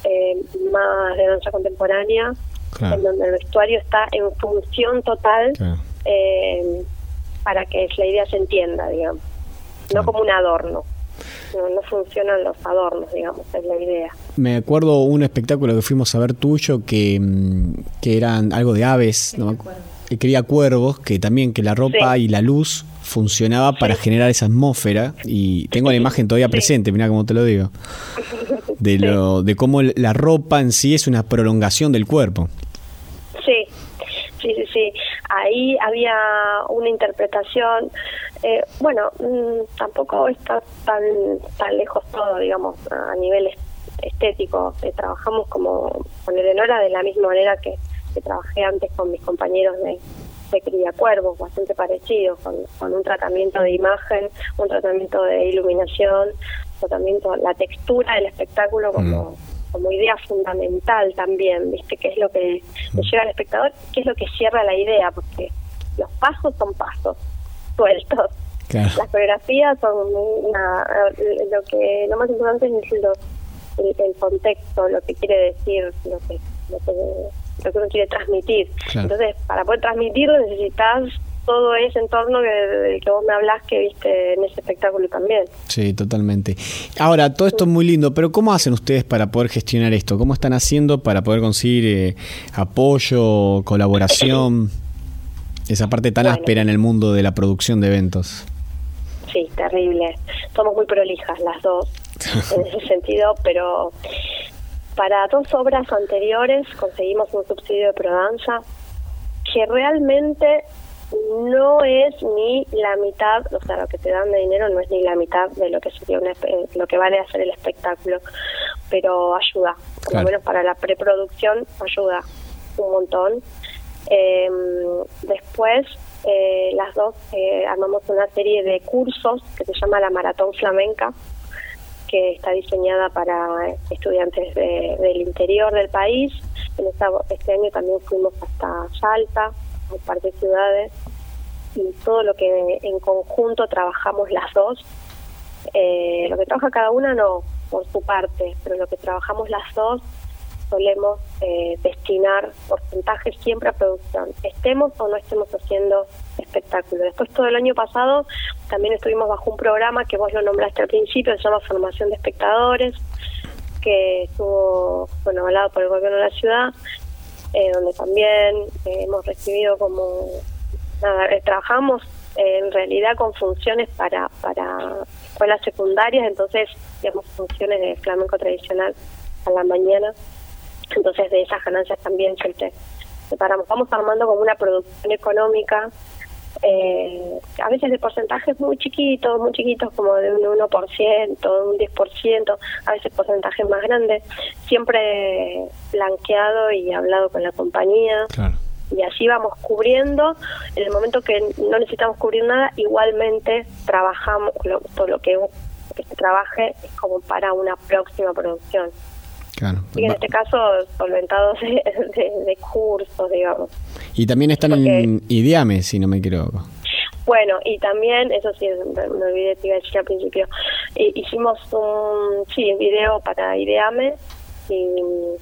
eh, más de danza contemporánea, Claro. en donde el vestuario está en función total eh, para que la idea se entienda, digamos, no como un adorno. No, no funcionan los adornos, digamos, es la idea. Me acuerdo un espectáculo que fuimos a ver tuyo que, mm, que eran algo de aves, ¿no? que quería cuervos, que también que la ropa y la luz funcionaba para generar esa atmósfera y tengo la imagen todavía presente, mira cómo te lo digo, de lo de cómo la ropa en sí es una prolongación del cuerpo. Sí, sí, sí, sí. Ahí había una interpretación. eh, bueno, mm, tampoco está tan tan lejos todo, digamos, a nivel est- estético. Eh, trabajamos como con Eleonora de la misma manera que, trabajé antes con mis compañeros de, de Cría Cuervos, bastante parecido, con, con un tratamiento de imagen, un tratamiento de iluminación, tratamiento, la textura del espectáculo como como idea fundamental también, ¿viste? ¿Qué es lo que le llega al espectador? ¿Qué es lo que cierra la idea? Porque los pasos son pasos sueltos. Las coreografías son una, lo que lo más importante es lo- el, el contexto, lo que quiere decir, lo que, lo que, lo que uno quiere transmitir. Claro. Entonces, para poder transmitirlo necesitas todo ese entorno que, del que vos me hablas que viste en ese espectáculo también. Sí, totalmente. Ahora, todo esto es muy lindo, pero ¿cómo hacen ustedes para poder gestionar esto? ¿Cómo están haciendo para poder conseguir eh, apoyo, colaboración? Esa parte tan áspera en el mundo de la producción de eventos. Sí, terrible. Somos muy prolijas las dos en ese sentido, pero para dos obras anteriores conseguimos un subsidio de Prodanza que realmente no es ni la mitad, o sea, lo que te dan de dinero no es ni la mitad de lo que sería una espe- lo que vale hacer el espectáculo, pero ayuda, por Claro. lo menos para la preproducción ayuda un montón. Eh, después, eh, las dos eh, armamos una serie de cursos que se llama la Maratón Flamenca, que está diseñada para estudiantes de- del interior del país. En esta- este año también fuimos hasta Salta, a un par de ciudades, y todo lo que en conjunto trabajamos las dos. Eh, lo que trabaja cada una no, por su parte, pero lo que trabajamos las dos solemos eh, destinar porcentajes siempre a producción, estemos o no estemos haciendo espectáculo. Después todo el año pasado también estuvimos bajo un programa que vos lo nombraste al principio, se llama Formación de Espectadores, que estuvo bueno avalado por el gobierno de la ciudad, eh, donde también eh, hemos recibido como eh, trabajamos en realidad con funciones para para escuelas secundarias, entonces digamos funciones de flamenco tradicional a la mañana entonces de esas ganancias también siempre separamos. Vamos armando como una producción económica, eh, a veces de porcentajes muy chiquitos, muy chiquitos como de un 1%, de un 10%, a veces porcentajes más grandes, siempre blanqueado y hablado con la compañía. Y así vamos cubriendo. En el momento que no necesitamos cubrir nada, igualmente trabajamos, lo- todo lo que, que se trabaje es como para una próxima producción. Claro. Y en este caso, solventados de, de- de cursos, digamos. Y también están en Ideame, si no me equivoco. Bueno, y también, eso sí, me olvidé, te iba a decir al principio, eh, hicimos un sí, video para Ideame y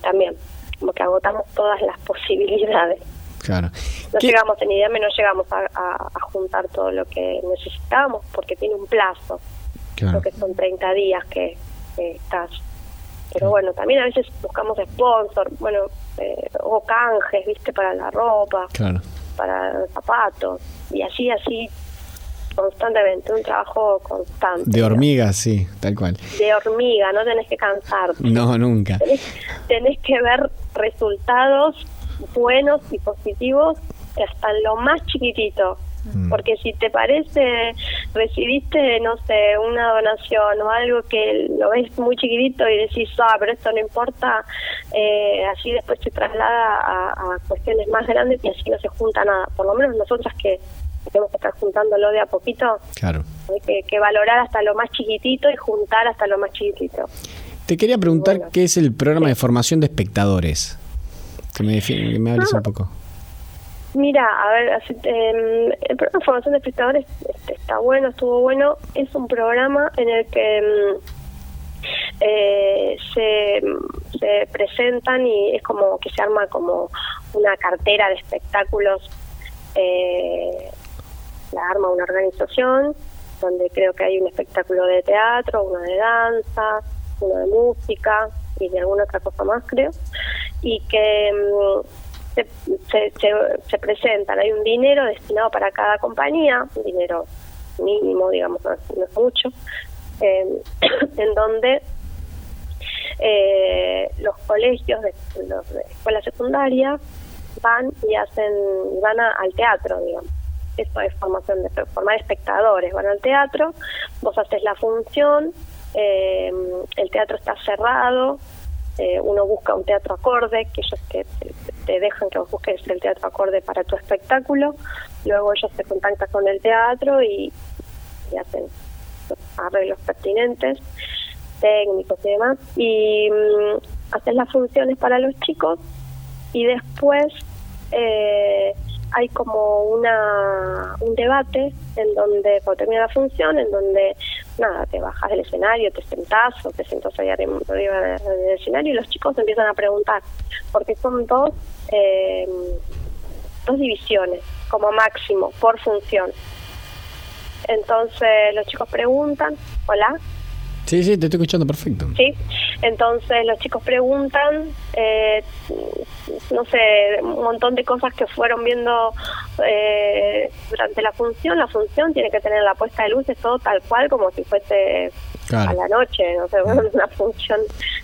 también, como que agotamos todas las posibilidades. Claro. No llegamos en Ideame, no llegamos a, a- a juntar todo lo que necesitábamos porque tiene un plazo, Claro. creo que son 30 días que, que estás. Pero bueno, también a veces buscamos sponsor, bueno, eh, o canjes, viste, para la ropa, Claro. para zapatos, y así, así, constantemente, un trabajo constante. De hormigas, sí, tal cual. De hormiga, no tenés que cansarte. No, nunca. Tenés, tenés que ver resultados buenos y positivos hasta lo más chiquitito. Porque si te parece, recibiste, no sé, una donación o algo que lo ves muy chiquitito y decís, ah, pero esto no importa, eh, así después se traslada a, a cuestiones más grandes y así no se junta nada. Por lo menos nosotras que tenemos que estar juntándolo de a poquito, Claro. hay que, que valorar hasta lo más chiquitito y juntar hasta lo más chiquitito. Te quería preguntar qué es el programa de formación de espectadores. Que me, que me hables un poco. Mira, a ver, eh, el programa de formación de espectadores este, está bueno, estuvo bueno. Es un programa en el que mm, eh, se, se presentan y es como que se arma como una cartera de espectáculos. Eh, la arma una organización donde creo que hay un espectáculo de teatro, uno de danza, uno de música y de alguna otra cosa más, creo. Y que. mm, se, se, se- se presentan, hay un dinero destinado para cada compañía, un dinero mínimo, digamos, no no es mucho, eh, en donde eh, los colegios de, los de escuela secundaria van y hacen, van a- al teatro, digamos. Esto es formación de formar espectadores, van al teatro, vos haces la función, eh, el teatro está cerrado, eh, uno busca un teatro acorde, que ellos te, te- dejan que busques el teatro acorde para tu espectáculo, luego ellos se contactan con el teatro y, y hacen los arreglos pertinentes, técnicos y demás, y mm, hacen las funciones para los chicos y después eh, hay como una un debate en donde cuando termina la función en donde nada te bajas del escenario te sentás o te sentás ahí arriba del escenario y los chicos empiezan a preguntar porque son dos eh, dos divisiones como máximo por función. Entonces los chicos preguntan hola Sí, sí, te estoy escuchando perfecto. Sí, entonces los chicos preguntan, eh, no sé, un montón de cosas que fueron viendo eh, durante la función. La función tiene que tener la puesta de luces todo tal cual como si fuese Claro. a la noche, no sé, una función,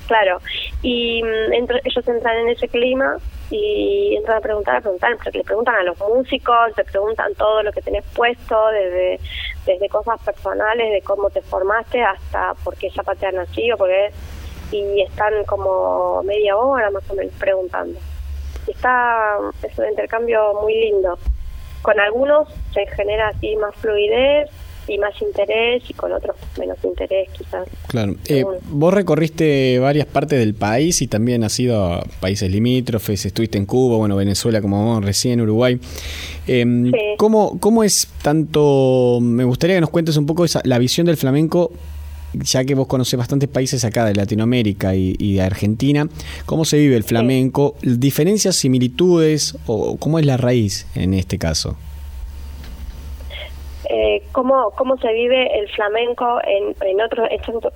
claro. Y mm, ellos entran en ese clima y entran a preguntar, a preguntar, porque le preguntan a los músicos, te preguntan todo lo que tenés puesto, desde, desde cosas personales, de cómo te formaste, hasta por qué zapatean así o por qué... Y están como media hora más o menos preguntando. Está, es un intercambio muy lindo. Con algunos se genera así más fluidez y más interés y con otros menos interés quizás. Claro. Eh, vos recorriste varias partes del país y también has ido a países limítrofes, estuviste en Cuba, bueno, Venezuela como vos, recién Uruguay. Eh, ¿cómo, ¿Cómo es tanto, me gustaría que nos cuentes un poco esa, la visión del flamenco, ya que vos conocés bastantes países acá de Latinoamérica y, y de Argentina, ¿cómo se vive el flamenco? ¿Diferencias, similitudes o cómo es la raíz en este caso? Eh, cómo, cómo se vive el flamenco en, en otros,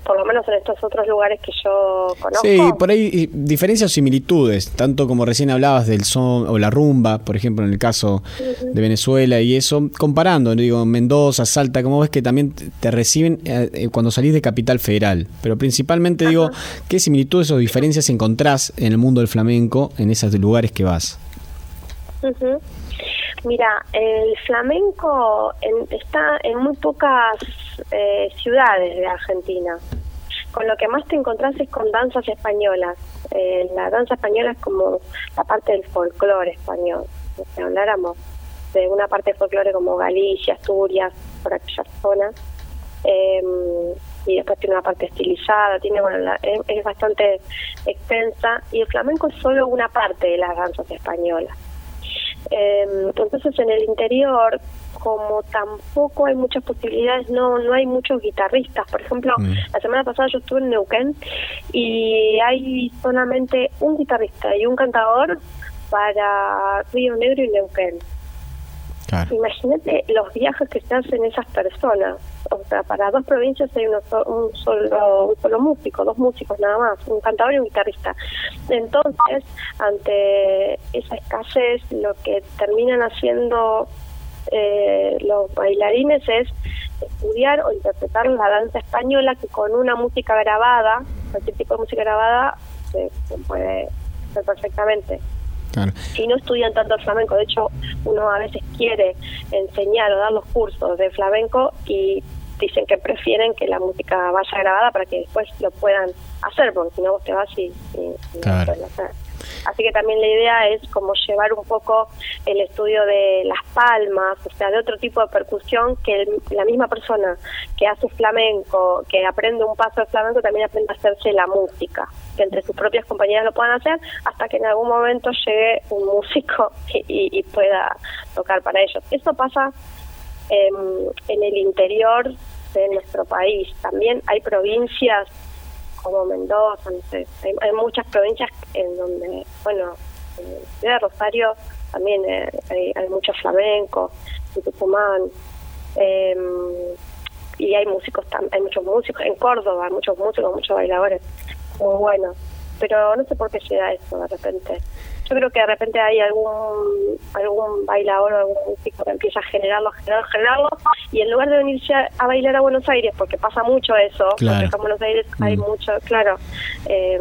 por lo menos en estos otros lugares que yo conozco. Sí, por ahí diferencias o similitudes, tanto como recién hablabas del son o la rumba, por ejemplo, en el caso de Venezuela y eso, comparando, digo, Mendoza, Salta, como ves que también te- reciben eh, eh, cuando salís de Capital Federal, pero principalmente digo, ¿qué similitudes o diferencias encontrás en el mundo del flamenco en esos lugares que vas? Ujú. Mira, el flamenco en- está en muy pocas eh, ciudades de Argentina. Con lo que más te encontrás es con danzas españolas. Eh, la danza española es como la parte del folclore español. Si habláramos de una parte del folclore como Galicia, Asturias, por aquellas zonas. Eh, y después tiene una parte estilizada, tiene bueno, la- es bastante extensa. Y el flamenco es solo una parte de las danzas españolas. Eh, entonces en el interior, como tampoco hay muchas posibilidades, no no hay muchos guitarristas. Por ejemplo, la semana pasada yo estuve en Neuquén y hay solamente un guitarrista y un cantador para Río Negro y Neuquén. Imagínate los viajes que se hacen esas personas. O sea, para dos provincias hay uno un, solo, un solo músico, dos músicos nada más, un cantador y un guitarrista. Entonces, ante esa escasez, lo que terminan haciendo eh, los bailarines es estudiar o interpretar la danza española que con una música grabada, cualquier tipo de música grabada, se, se puede hacer perfectamente Claro. si no estudian tanto el flamenco. De hecho, uno a veces quiere enseñar o dar los cursos de flamenco y dicen que prefieren que la música vaya grabada para que después lo puedan hacer, porque si no vos te vas y, y- y no Claro. hacer. Así que también la idea es como llevar un poco el estudio de las palmas, o sea, de otro tipo de percusión que el- la misma persona que hace flamenco, que aprende un paso de flamenco, también aprende a hacerse la música. Que entre sus propias compañías lo puedan hacer, hasta que en algún momento llegue un músico y, y- pueda tocar para ellos. Eso pasa em, en el interior de nuestro país. También hay provincias como Mendoza, no sé, hay, muchas provincias en donde, bueno, en la ciudad de Rosario también eh, hay, hay mucho flamenco, en Tucumán, em, y hay músicos, tam- hay muchos músicos, en Córdoba hay muchos músicos, muchos bailadores, muy buenos, pero no sé por qué se da eso de repente. Yo creo que de repente hay algún algún bailador o algún músico que empieza a generarlo, generarlo, generarlo, y en lugar de venirse a, a bailar a Buenos Aires, porque pasa mucho eso, Claro. porque en Buenos Aires hay Mm. mucho, claro, eh,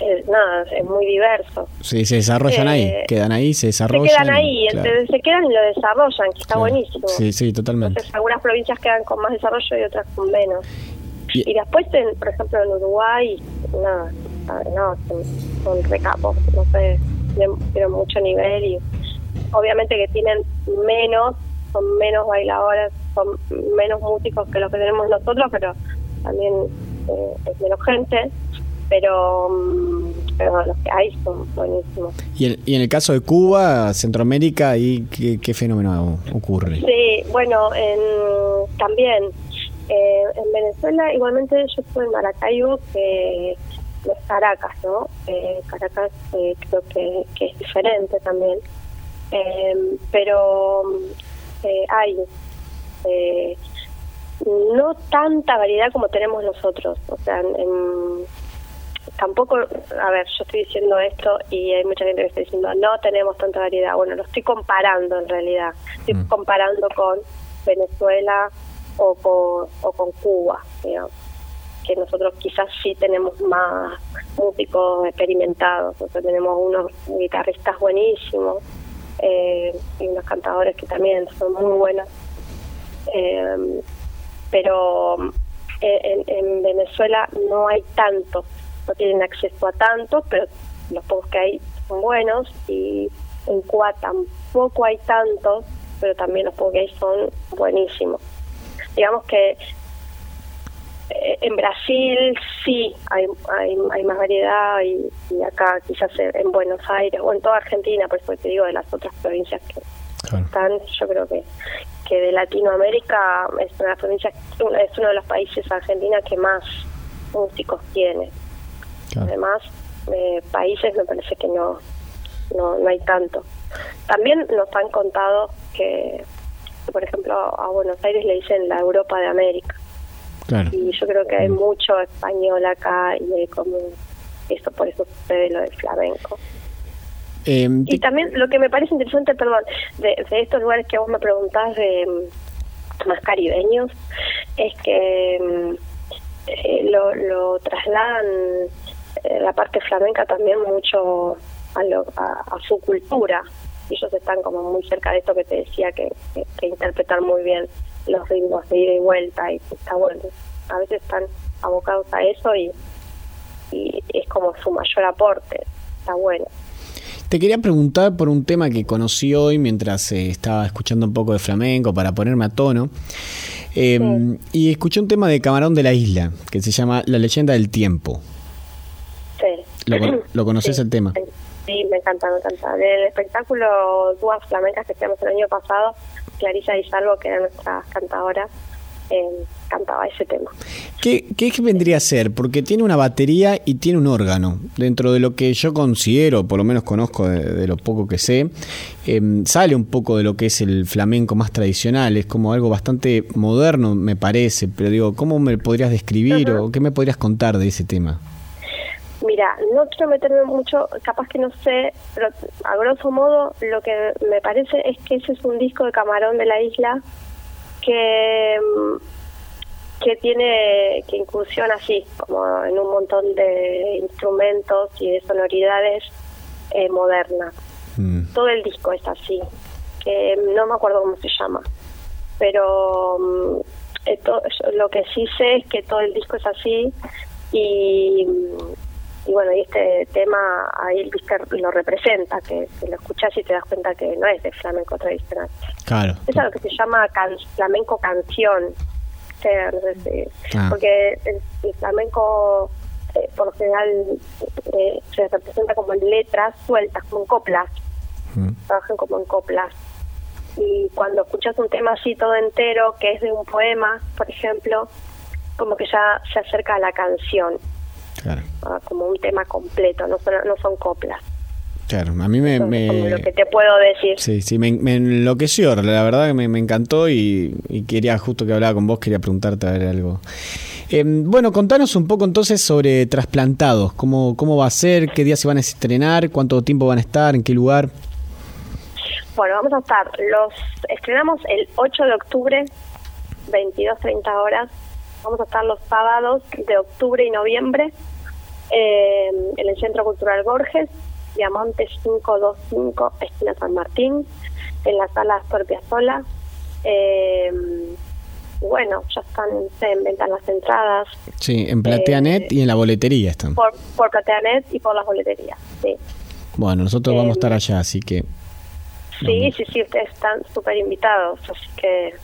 eh, nada, es muy diverso. Sí, se desarrollan Eh, ahí, quedan ahí, se Se desarrollan. quedan ahí, claro. entonces se quedan y lo desarrollan, que está Claro. buenísimo. Sí, sí, totalmente. Entonces, algunas provincias quedan con más desarrollo y otras con menos. Y- Y, después, en, por ejemplo, en Uruguay, nada, no, son, son recapos, no sé, tienen, tienen mucho nivel y obviamente que tienen menos, son menos bailadores, son menos músicos que los que tenemos nosotros, pero también eh, es menos gente, pero, mm, pero los que hay son buenísimos. Y, en- y en el caso de Cuba, Centroamérica, ¿ahí qué, qué fenómeno ocurre? Sí, bueno, en, también eh, en Venezuela, igualmente yo estuve en Maracaibo, que no es Caracas, ¿no? Eh, Caracas eh, creo que, que es diferente también, Eh, pero eh, hay eh, no tanta variedad como tenemos nosotros, o sea, en- en- tampoco, a ver, yo estoy diciendo esto y hay mucha gente que está diciendo no tenemos tanta variedad. Bueno, lo estoy comparando en realidad. Estoy comparando con Venezuela o con, o con Cuba, que nosotros quizás sí tenemos más músicos experimentados. Sea, tenemos unos guitarristas buenísimos eh, y unos cantadores que también son muy buenos. Eh, pero eh, en, en Venezuela no hay tanto, no tienen acceso a tanto, pero los pocos que hay son buenos y en Cuba tampoco hay tantos, pero también los pocos que hay son buenísimos. Digamos que eh, en Brasil sí hay, hay, hay más variedad y, y acá quizás en en Buenos Aires o en toda Argentina, por eso te digo de las otras provincias que están, yo creo que que de Latinoamérica es una de las provincias, es uno de los países Argentina que más músicos tiene. Además, eh, países me parece que no, no no hay tanto. También nos han contado que, por ejemplo, a Buenos Aires le dicen la Europa de América. Claro. Y yo creo que hay mucho español acá y hay como eso, por eso sucede lo del flamenco. Eh, Y también lo que me parece interesante, perdón, de, de estos lugares que vos me preguntás de mm, más caribeños, es que mm, eh, lo, lo trasladan eh, la parte flamenca también mucho a, lo- a, a su cultura. Ellos están como muy cerca de esto que te decía, que, que, que interpretan muy bien los ritmos de ida y vuelta y está bueno. A veces están abocados a eso y, y es como su mayor aporte. Está bueno. Te quería preguntar por un tema que conocí hoy mientras eh, estaba escuchando un poco de flamenco para ponerme a tono. Eh, Y escuché un tema de Camarón de la Isla que se llama La leyenda del tiempo. Sí. ¿Lo, con- lo conoces Sí. el tema? Sí, me encanta, me encanta. Del espectáculo Dúas Flamencas que hacíamos el año pasado, Clarisa Di Salvo, que era nuestra cantadora, eh, cantaba ese tema. ¿Qué, ¿Qué vendría a ser? Porque tiene una batería y tiene un órgano. Dentro de lo que yo considero, por lo menos conozco de, de lo poco que sé, em, sale un poco de lo que es el flamenco más tradicional. Es como algo bastante moderno, me parece. Pero digo, ¿cómo me podrías describir o qué me podrías contar de ese tema? Mira, no quiero meterme mucho, capaz que no sé, pero a grosso modo lo que me parece es que ese es un disco de Camarón de la Isla que mm, que tiene que incursiona así como en un montón de instrumentos y de sonoridades eh, modernas. Todo el disco es así que no me acuerdo cómo se llama pero mm, esto- lo que sí sé es que todo el disco es así y, y bueno y este tema ahí el disco lo representa que, que lo escuchas y te das cuenta que no es de flamenco tradicional Claro. es algo que se llama can- flamenco canción. No sé si- Ah. Porque el, el flamenco eh, por lo general eh, se representa como en letras sueltas, como en coplas, trabajan como en coplas. Y cuando escuchas un tema así todo entero, que es de un poema, por ejemplo, como que ya se acerca a la canción, Claro. ah, como un tema completo, no son, no son coplas. Claro, a mí me, lo que te puedo decir. Sí, sí, me, me enloqueció, la verdad que me, me encantó y, y quería, justo que hablaba con vos, quería preguntarte a ver algo. Eh, bueno, contanos un poco entonces sobre trasplantados, cómo, cómo va a ser, qué días se van a estrenar, cuánto tiempo van a estar, en qué lugar. Bueno, vamos a estar, los estrenamos el 8 de octubre, 22.30 horas. Vamos a estar los sábados de octubre y noviembre eh, en el Centro Cultural Borges, Diamonte 525, esquina San Martín, en la sala Astor Piazzolla. Eh, bueno, ya están se en venta las entradas Sí, en PlateaNet y en la boletería están. por, por Plateanet y por las boleterías. Sí, Bueno, nosotros vamos a estar Em, allá, así que... sí, sí, sí ustedes están súper invitados, así que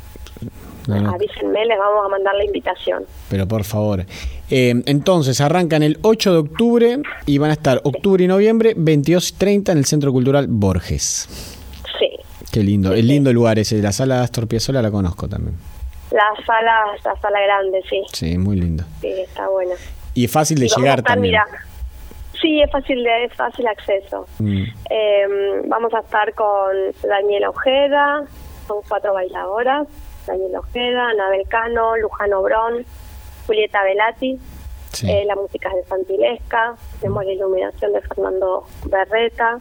avísenme, les vamos a mandar la invitación. pero por favor. Eh, entonces, arrancan el 8 de octubre y van a estar octubre y noviembre, 22 y 30 en el Centro Cultural Borges. Sí, Qué lindo, el lindo lugar ese, la sala Astor Piazzolla la conozco también. la sala, la sala grande, sí, Sí, muy lindo. sí, está buena. Y fácil de Y llegar estar, también. mira, sí, es fácil, de, es fácil acceso. Mm, Eh, vamos a estar con Daniela Ojeda, son cuatro bailadoras, Daniela Ojeda, Anabel Cano, Lujano Brón, Julieta Velati, Sí. eh, la música es de Santilesca, tenemos la iluminación de Fernando Berreta,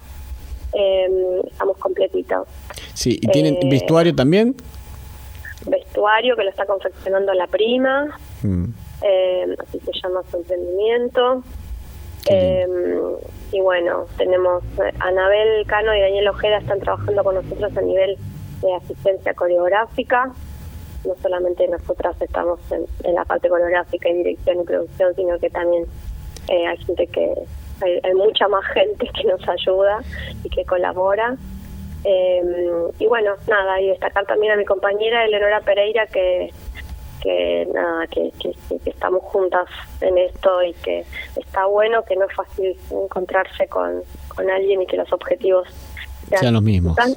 eh, estamos completitos. Sí, ¿y tienen Eh, vestuario también? Vestuario que lo está confeccionando la prima, Mm, eh, así se llama su emprendimiento. Eh, y bueno, tenemos eh, Anabel Cano y Daniel Ojeda están trabajando con nosotros a nivel de asistencia coreográfica. No solamente nosotras estamos en, en la parte coreográfica y dirección y producción, sino que también eh, hay gente que hay, hay mucha más gente que nos ayuda y que colabora. Eh, y bueno, nada, y destacar también a mi compañera Eleonora Pereira que que nada que, que, estamos juntas en esto y que está bueno que no es fácil encontrarse con, con alguien y que los objetivos Sean los mismos. tan-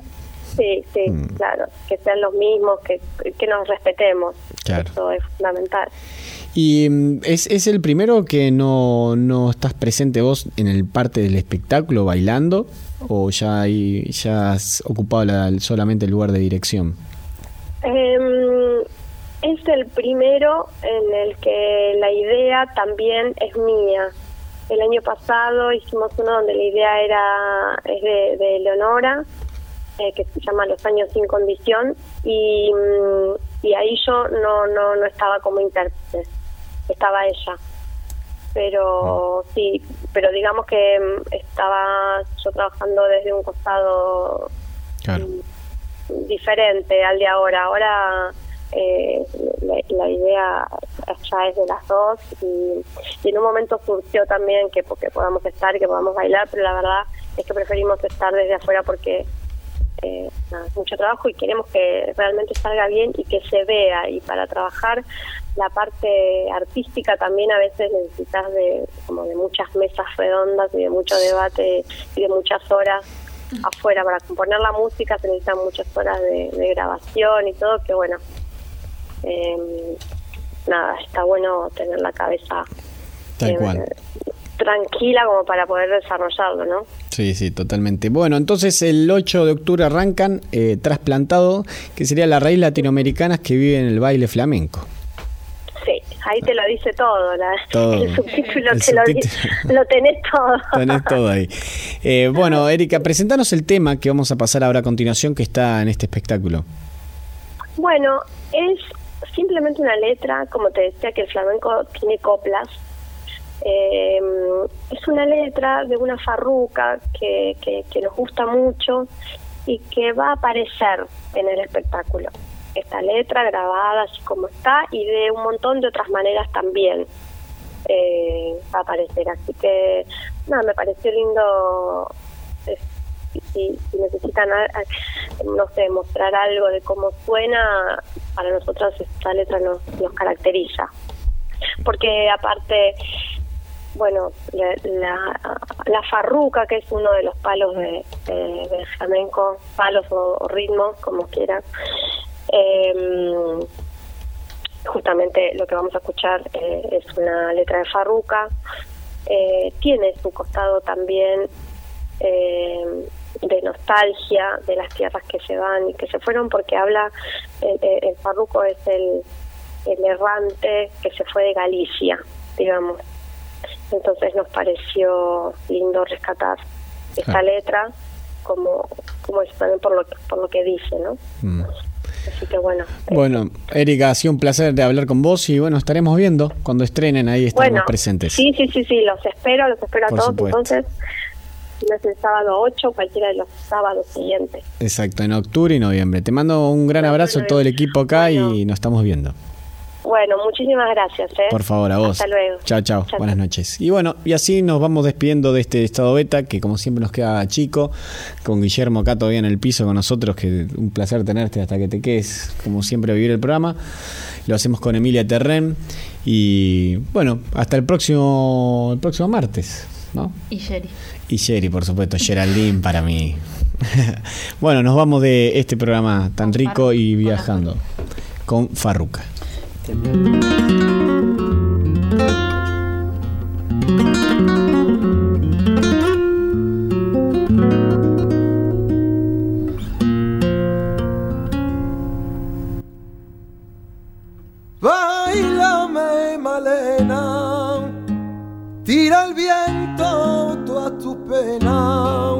sí sí claro que sean los mismos que, que nos respetemos Claro. eso es fundamental ¿Y mm, es, es el primero que no, no estás presente vos en el parte del espectáculo bailando? ¿O ya, hay, ya has ocupado la- solamente el lugar de dirección? Em, es el primero en el que la idea también es mía. El año pasado hicimos uno donde la idea era es de, de Leonora, eh, que se llama Los años sin condición, y, mm, y ahí yo no, no, no estaba como intérprete, estaba ella. Pero sí, pero digamos que mm, estaba yo trabajando desde un costado Claro. diferente al de ahora. Ahora eh, la, la idea ya es de las dos y, y en un momento surgió también que porque podamos estar y que podamos bailar, pero la verdad es que preferimos estar desde afuera porque eh, mucho trabajo y queremos que realmente salga bien y que se vea y para trabajar la parte artística también a veces necesitas de como de muchas mesas redondas y de mucho debate y de muchas horas afuera para componer la música se necesitan muchas horas de, de grabación y todo que bueno eh, nada está bueno tener la cabeza Tal eh, cual. Tranquila como para poder desarrollarlo no Sí, sí, totalmente. Bueno, entonces el 8 de octubre arrancan eh, Trasplantado, que sería la raíz latinoamericana que vive en el baile flamenco. sí ahí te lo dice todo, la, Todo. el subtítulo El te lo, subtítulo. lo tenés todo Tenés todo ahí. Eh, bueno, Erika, presentanos el tema que vamos a pasar ahora a continuación que está en este espectáculo. Bueno, es simplemente una letra, como te decía que el flamenco tiene coplas. Eh, es una letra de una farruca que, que, nos gusta mucho y que va a aparecer en el espectáculo. Esta letra grabada así como está y de un montón de otras maneras también eh, va a aparecer. Así que, nada, me pareció lindo eh, si, si necesitan, no sé, mostrar algo de cómo suena, para nosotros esta letra nos, nos caracteriza. Porque aparte, bueno, la, la, la farruca, que es uno de los palos de, flamenco, palos o, ritmos, como quieran. Em, justamente lo que vamos a escuchar eh, es una letra de farruca. Eh, tiene su costado también eh, de nostalgia de las tierras que se van y que se fueron, porque habla, el, el- el farruco es el, el errante que se fue de Galicia, digamos. Entonces nos pareció lindo rescatar esta Ah. letra como, como es también por lo, que- por lo que dice, ¿no? Mm. Así que bueno. Bueno, Erika, ha sido un placer de hablar con vos y bueno, estaremos viendo cuando estrenen ahí estaremos Bueno, presentes. Sí, sí, sí, sí, los espero, los espero a todos. supuesto. Entonces, no es el sábado 8, cualquiera de los sábados siguientes. Exacto, en octubre y noviembre. Te mando un gran abrazo a todo el equipo acá y nos estamos viendo. Bueno, muchísimas gracias. ¿eh? Por favor, a vos. Hasta luego. Chao, chao. Buenas noches. Y bueno, y así nos vamos despidiendo de este estado beta, que como siempre nos queda chico, con Guillermo acá todavía en el piso con nosotros, que un placer tenerte hasta que te quedes, como siempre, a vivir el programa. Lo hacemos con Emilia Terren. Y bueno, hasta el próximo, el próximo martes, ¿no? Y Sherry. Y Sherry, por supuesto, Geraldine para mí. bueno, nos vamos de este programa tan rico y viajando con Farruca. Bailame, Malena, tira el viento toda tu pena,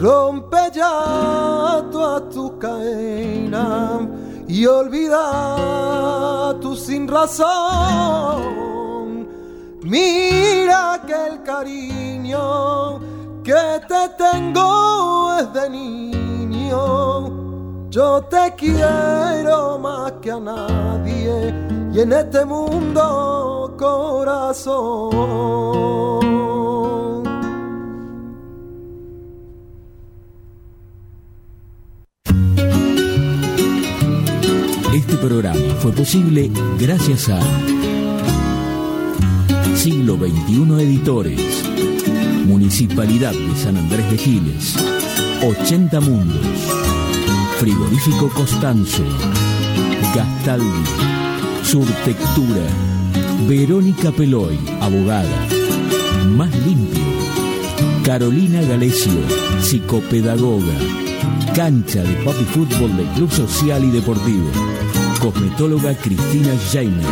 rompe ya toda tu cadena y olvida tu sin razón. Mira que el cariño que te tengo es de niño. Yo te quiero más que a nadie y en este mundo corazón. Programa. Fue posible gracias a Siglo XXI Editores, Municipalidad de San Andrés de Giles, 80 Mundos, Frigorífico Costanzo, Gastaldi, Surtectura, Verónica Peloy, abogada, Más Limpio, Carolina Galecio, psicopedagoga, cancha de papi fútbol del Club Social y Deportivo, cosmetóloga Cristina Jaime.